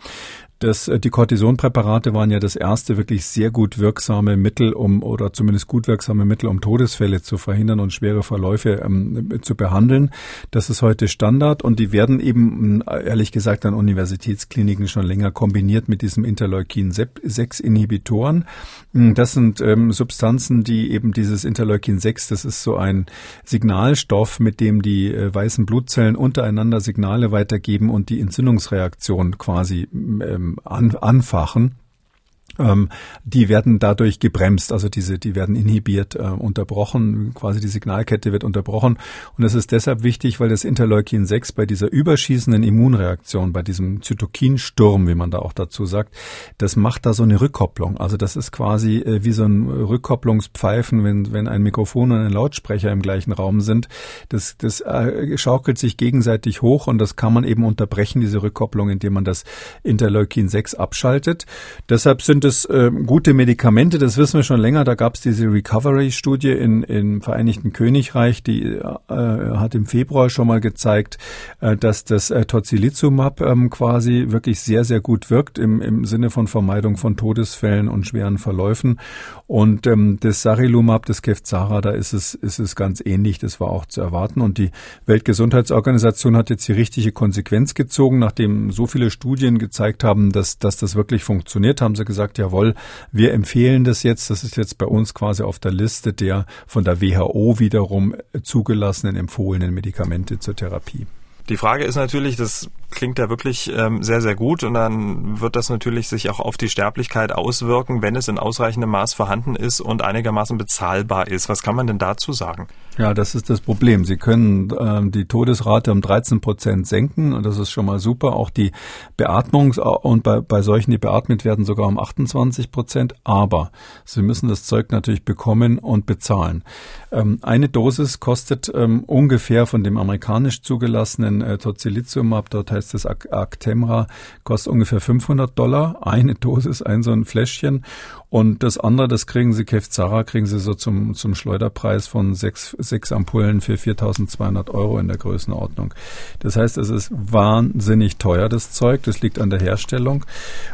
Das, äh, die Cortisonpräparate waren ja das erste wirklich sehr gut wirksame Mittel, um oder zumindest gut wirksame Mittel, um Todesfälle zu verhindern und schwere Verläufe ähm, zu behandeln. Das ist heute Standard und die werden eben ehrlich gesagt an Universitätskliniken schon länger kombiniert mit diesem Interleukin-6-Inhibitoren. Hm, das sind ähm, Substanzen, die eben dieses Interleukin-6, das ist so ein Signalstoff, mit dem die äh, weißen Blutzellen untereinander Signale weitergeben und die Entzündungsreaktion quasi ähm, an, anfachen ähm, die werden dadurch gebremst, also diese, die werden inhibiert, äh, unterbrochen, quasi die Signalkette wird unterbrochen. Und das ist deshalb wichtig, weil das Interleukin 6 bei dieser überschießenden Immunreaktion, bei diesem Zytokinsturm, wie man da auch dazu sagt, das macht da so eine Rückkopplung. Also das ist quasi äh, wie so ein Rückkopplungspfeifen, wenn, wenn ein Mikrofon und ein Lautsprecher im gleichen Raum sind. Das, das äh, schaukelt sich gegenseitig hoch und das kann man eben unterbrechen, diese Rückkopplung, indem man das Interleukin 6 abschaltet. Deshalb sind es äh, gute Medikamente, das wissen wir schon länger. Da gab es diese Recovery-Studie in, im Vereinigten Königreich, die äh, hat im Februar schon mal gezeigt, äh, dass das äh, Tocilizumab ähm, quasi wirklich sehr, sehr gut wirkt im, im Sinne von Vermeidung von Todesfällen und schweren Verläufen. Und ähm, das Sarilumab, das Kevzara, da ist es, ist es ganz ähnlich. Das war auch zu erwarten. Und die Weltgesundheitsorganisation hat jetzt die richtige Konsequenz gezogen, nachdem so viele Studien gezeigt haben, dass, dass das wirklich funktioniert, haben sie gesagt, jawohl, wir empfehlen das jetzt. Das ist jetzt bei uns quasi auf der Liste der von der WHO wiederum zugelassenen empfohlenen Medikamente zur Therapie. Die Frage ist natürlich, das klingt ja wirklich ähm, sehr, sehr gut und dann wird das natürlich sich auch auf die Sterblichkeit auswirken, wenn es in ausreichendem Maß vorhanden ist und einigermaßen bezahlbar ist. Was kann man denn dazu sagen? Ja, das ist das Problem. Sie können ähm, die Todesrate um 13 Prozent senken und das ist schon mal super. Auch die Beatmung und bei, bei solchen, die beatmet werden, sogar um 28 Prozent. Aber Sie müssen das Zeug natürlich bekommen und bezahlen. Ähm, eine Dosis kostet ähm, ungefähr von dem amerikanisch zugelassenen äh, Tocilizumab, dort heißt es Actemra, kostet ungefähr 500 Dollar. Eine Dosis, ein so ein Fläschchen. Und das andere, das kriegen Sie, Kevzara, kriegen Sie so zum, zum Schleuderpreis von sechs, sechs Ampullen für 4.200 Euro in der Größenordnung. Das heißt, es ist wahnsinnig teuer, das Zeug. Das liegt an der Herstellung.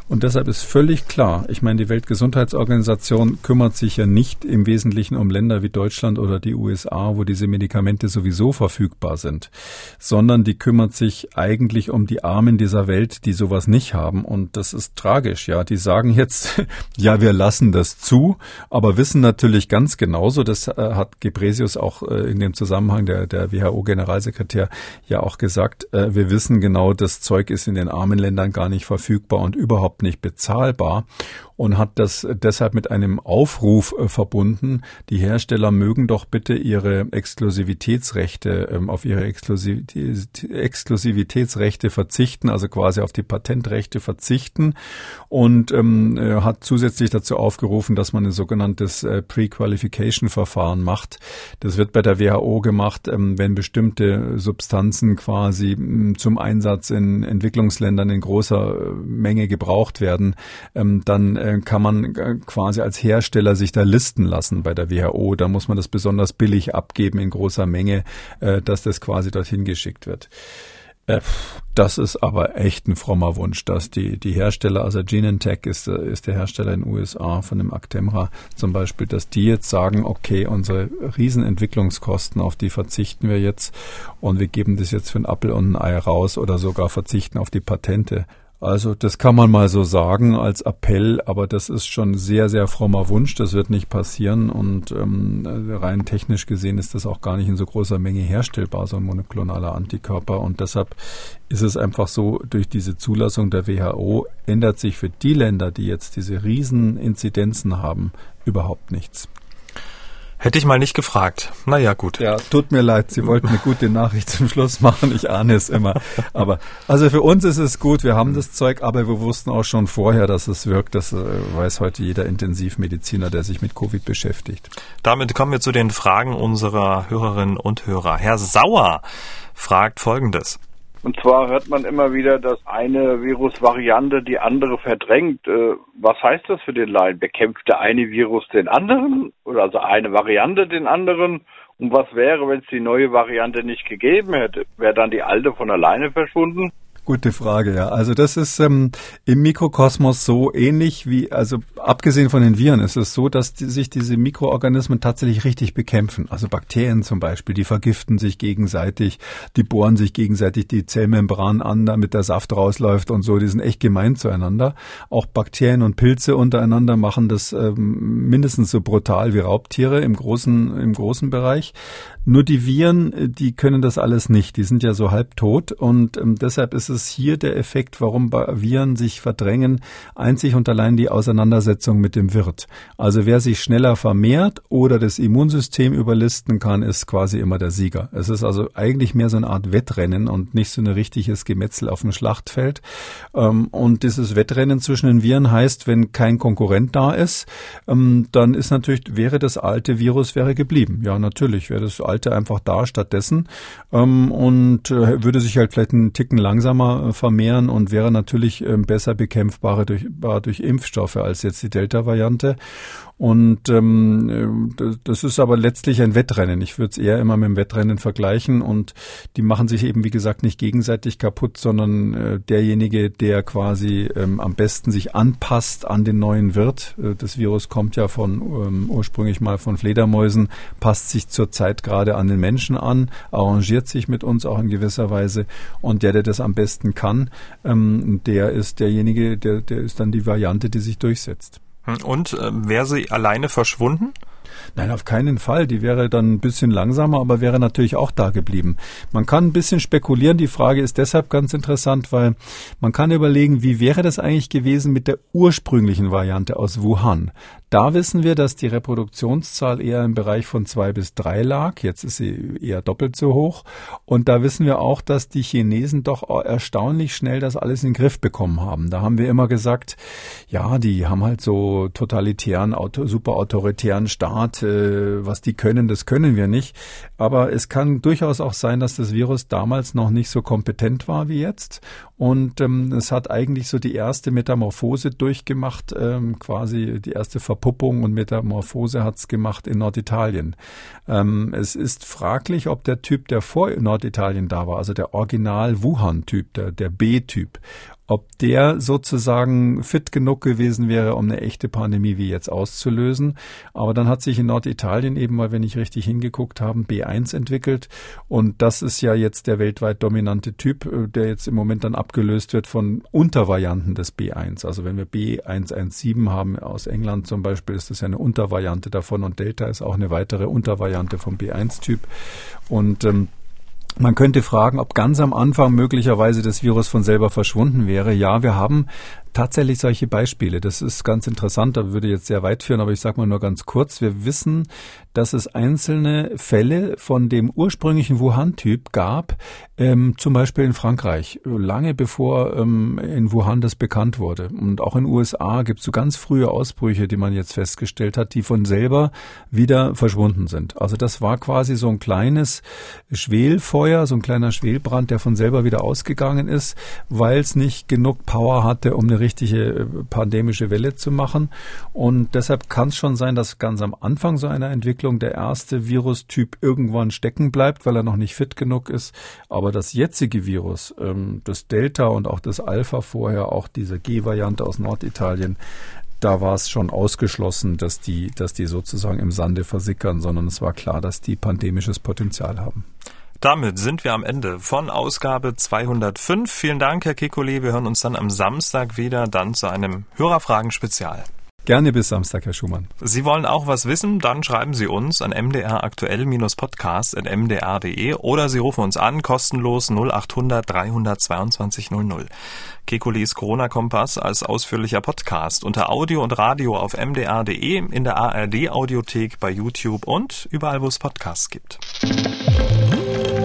Und deshalb ist völlig klar, ich meine, die Weltgesundheitsorganisation kümmert sich ja nicht im Wesentlichen um Länder wie Deutschland oder die USA, wo diese Medikamente sowieso verfügbar sind, sondern die kümmert sich eigentlich um die Armen dieser Welt, die sowas nicht haben. Und das ist tragisch, ja. Die sagen jetzt, ja, wir lassen das zu, aber wissen natürlich ganz genauso, das äh, hat Gebresius auch äh, in dem Zusammenhang, der, der WHO-Generalsekretär, ja auch gesagt, äh, wir wissen genau, das Zeug ist in den armen Ländern gar nicht verfügbar und überhaupt nicht bezahlbar und hat das deshalb mit einem Aufruf äh, verbunden. Die Hersteller mögen doch bitte ihre Exklusivitätsrechte, ähm, auf ihre Exklusivitätsrechte verzichten, also quasi auf die Patentrechte verzichten und ähm, hat zusätzlich dazu aufgerufen, dass man ein sogenanntes äh, Pre-Qualification-Verfahren macht. Das wird bei der WHO gemacht, ähm, wenn bestimmte Substanzen quasi ähm, zum Einsatz in Entwicklungsländern in großer äh, Menge gebraucht werden, dann äh, kann man äh, quasi als Hersteller sich da listen lassen bei der WHO. Da muss man das besonders billig abgeben in großer Menge, äh, dass das quasi dorthin geschickt wird. Das ist aber echt ein frommer Wunsch, dass die, die Hersteller, also Genentech ist, ist der Hersteller in den USA von dem Actemra zum Beispiel, dass die jetzt sagen, okay, unsere Riesenentwicklungskosten, auf die verzichten wir jetzt und wir geben das jetzt für ein Apfel und ein Ei raus oder sogar verzichten auf die Patente. Also das kann man mal so sagen als Appell, aber das ist schon sehr, sehr frommer Wunsch. Das wird nicht passieren und ähm, rein technisch gesehen ist das auch gar nicht in so großer Menge herstellbar, so ein monoklonaler Antikörper. Und deshalb ist es einfach so, durch diese Zulassung der WHO ändert sich für die Länder, die jetzt diese riesen Inzidenzen haben, überhaupt nichts. Hätte ich mal nicht gefragt. Naja, gut. Ja, tut mir leid. Sie wollten eine gute Nachricht zum Schluss machen. Ich ahne es immer. Aber, also für uns ist es gut. Wir haben das Zeug, aber wir wussten auch schon vorher, dass es wirkt. Das äh, weiß heute jeder Intensivmediziner, der sich mit Covid beschäftigt. Damit kommen wir zu den Fragen unserer Hörerinnen und Hörer. Herr Sauer fragt Folgendes. Und zwar hört man immer wieder, dass eine Virusvariante die andere verdrängt. Äh, was heißt das für den Laien? Bekämpft der eine Virus den anderen? Oder also eine Variante den anderen? Und was wäre, wenn es die neue Variante nicht gegeben hätte? Wäre dann die alte von alleine verschwunden? Gute Frage, ja. Also das ist ähm, im Mikrokosmos so ähnlich wie, also abgesehen von den Viren ist es so, dass die, sich diese Mikroorganismen tatsächlich richtig bekämpfen. Also Bakterien zum Beispiel, die vergiften sich gegenseitig, die bohren sich gegenseitig die Zellmembran an, damit der Saft rausläuft und so. Die sind echt gemein zueinander. Auch Bakterien und Pilze untereinander machen das ähm, mindestens so brutal wie Raubtiere im großen, im großen Bereich. Nur die Viren, äh, die können das alles nicht. Die sind ja so halb tot und ähm, deshalb ist es hier der Effekt, warum Viren sich verdrängen, einzig und allein die Auseinandersetzung mit dem Wirt. Also wer sich schneller vermehrt oder das Immunsystem überlisten kann, ist quasi immer der Sieger. Es ist also eigentlich mehr so eine Art Wettrennen und nicht so ein richtiges Gemetzel auf dem Schlachtfeld. Ähm, und dieses Wettrennen zwischen den Viren heißt, wenn kein Konkurrent da ist, ähm, dann ist natürlich, wäre das alte Virus wäre geblieben. Ja, natürlich wäre das alte einfach da stattdessen ähm, und äh, würde sich halt vielleicht einen Ticken langsamer äh, vermehren und wäre natürlich äh, besser bekämpfbar durch, durch Impfstoffe als jetzt die Delta-Variante. Und ähm, das ist aber letztlich ein Wettrennen. Ich würde es eher immer mit dem Wettrennen vergleichen und die machen sich eben, wie gesagt, nicht gegenseitig kaputt, sondern äh, derjenige, der quasi ähm, am besten sich anpasst an den neuen Wirt. Äh, das Virus kommt ja von ähm, ursprünglich mal von Fledermäusen, passt sich zurzeit gerade an den Menschen an, arrangiert sich mit uns auch in gewisser Weise und der, der das am besten kann, ähm, der ist derjenige, der, der ist dann die Variante, die sich durchsetzt. Hm, und äh, wäre sie alleine verschwunden? Nein, auf keinen Fall. Die wäre dann ein bisschen langsamer, aber wäre natürlich auch da geblieben. Man kann ein bisschen spekulieren. Die Frage ist deshalb ganz interessant, weil man kann überlegen, wie wäre das eigentlich gewesen mit der ursprünglichen Variante aus Wuhan. Da wissen wir, dass die Reproduktionszahl eher im Bereich von zwei bis drei lag. Jetzt ist sie eher doppelt so hoch. Und da wissen wir auch, dass die Chinesen doch erstaunlich schnell das alles in den Griff bekommen haben. Da haben wir immer gesagt, ja, die haben halt so totalitären, super autoritären Staat. Äh, was die können, das können wir nicht. Aber es kann durchaus auch sein, dass das Virus damals noch nicht so kompetent war wie jetzt. Und ähm, es hat eigentlich so die erste Metamorphose durchgemacht, ähm, quasi die erste Verpuppung und Metamorphose hat's gemacht in Norditalien. Ähm, es ist fraglich, ob der Typ, der vor Norditalien da war, also der Original Wuhan-Typ, der, der B-Typ, ob der sozusagen fit genug gewesen wäre, um eine echte Pandemie wie jetzt auszulösen. Aber dann hat sich in Norditalien eben mal, wenn ich richtig hingeguckt habe, B1 entwickelt. Und das ist ja jetzt der weltweit dominante Typ, äh, der jetzt im Moment dann abgelöst wird von Untervarianten des B1. Also wenn wir B117 haben aus England zum Beispiel, ist das ja eine Untervariante davon und Delta ist auch eine weitere Untervariante vom B1-Typ. Und ähm, man könnte fragen, ob ganz am Anfang möglicherweise das Virus von selber verschwunden wäre. Ja, wir haben tatsächlich solche Beispiele. Das ist ganz interessant, da würde jetzt sehr weit führen, aber ich sage mal nur ganz kurz. Wir wissen, dass es einzelne Fälle von dem ursprünglichen Wuhan-Typ gab, ähm, zum Beispiel in Frankreich, lange bevor ähm, in Wuhan das bekannt wurde. Und auch in den USA gibt es so ganz frühe Ausbrüche, die man jetzt festgestellt hat, die von selber wieder verschwunden sind. Also das war quasi so ein kleines Schwelfeuer, so ein kleiner Schwelbrand, der von selber wieder ausgegangen ist, weil es nicht genug Power hatte, um eine richtige äh, pandemische Welle zu machen. Und deshalb kann es schon sein, dass ganz am Anfang so einer Entwicklung der erste Virustyp irgendwann stecken bleibt, weil er noch nicht fit genug ist. Aber das jetzige Virus, ähm, das Delta und auch das Alpha vorher, auch diese G-Variante aus Norditalien, da war es schon ausgeschlossen, dass die, dass die sozusagen im Sande versickern, sondern es war klar, dass die pandemisches Potenzial haben. Damit sind wir am Ende von Ausgabe 205. Vielen Dank, Herr Kekulé. Wir hören uns dann am Samstag wieder, dann zu einem Hörerfragen-Spezial. Gerne bis Samstag, Herr Schumann. Sie wollen auch was wissen? Dann schreiben Sie uns an mdraktuell-podcast.mdr.de oder Sie rufen uns an, kostenlos 0800 322 00. Kekulis Corona-Kompass als ausführlicher Podcast unter Audio und Radio auf mdr.de, in der ARD-Audiothek, bei YouTube und überall, wo es Podcasts gibt.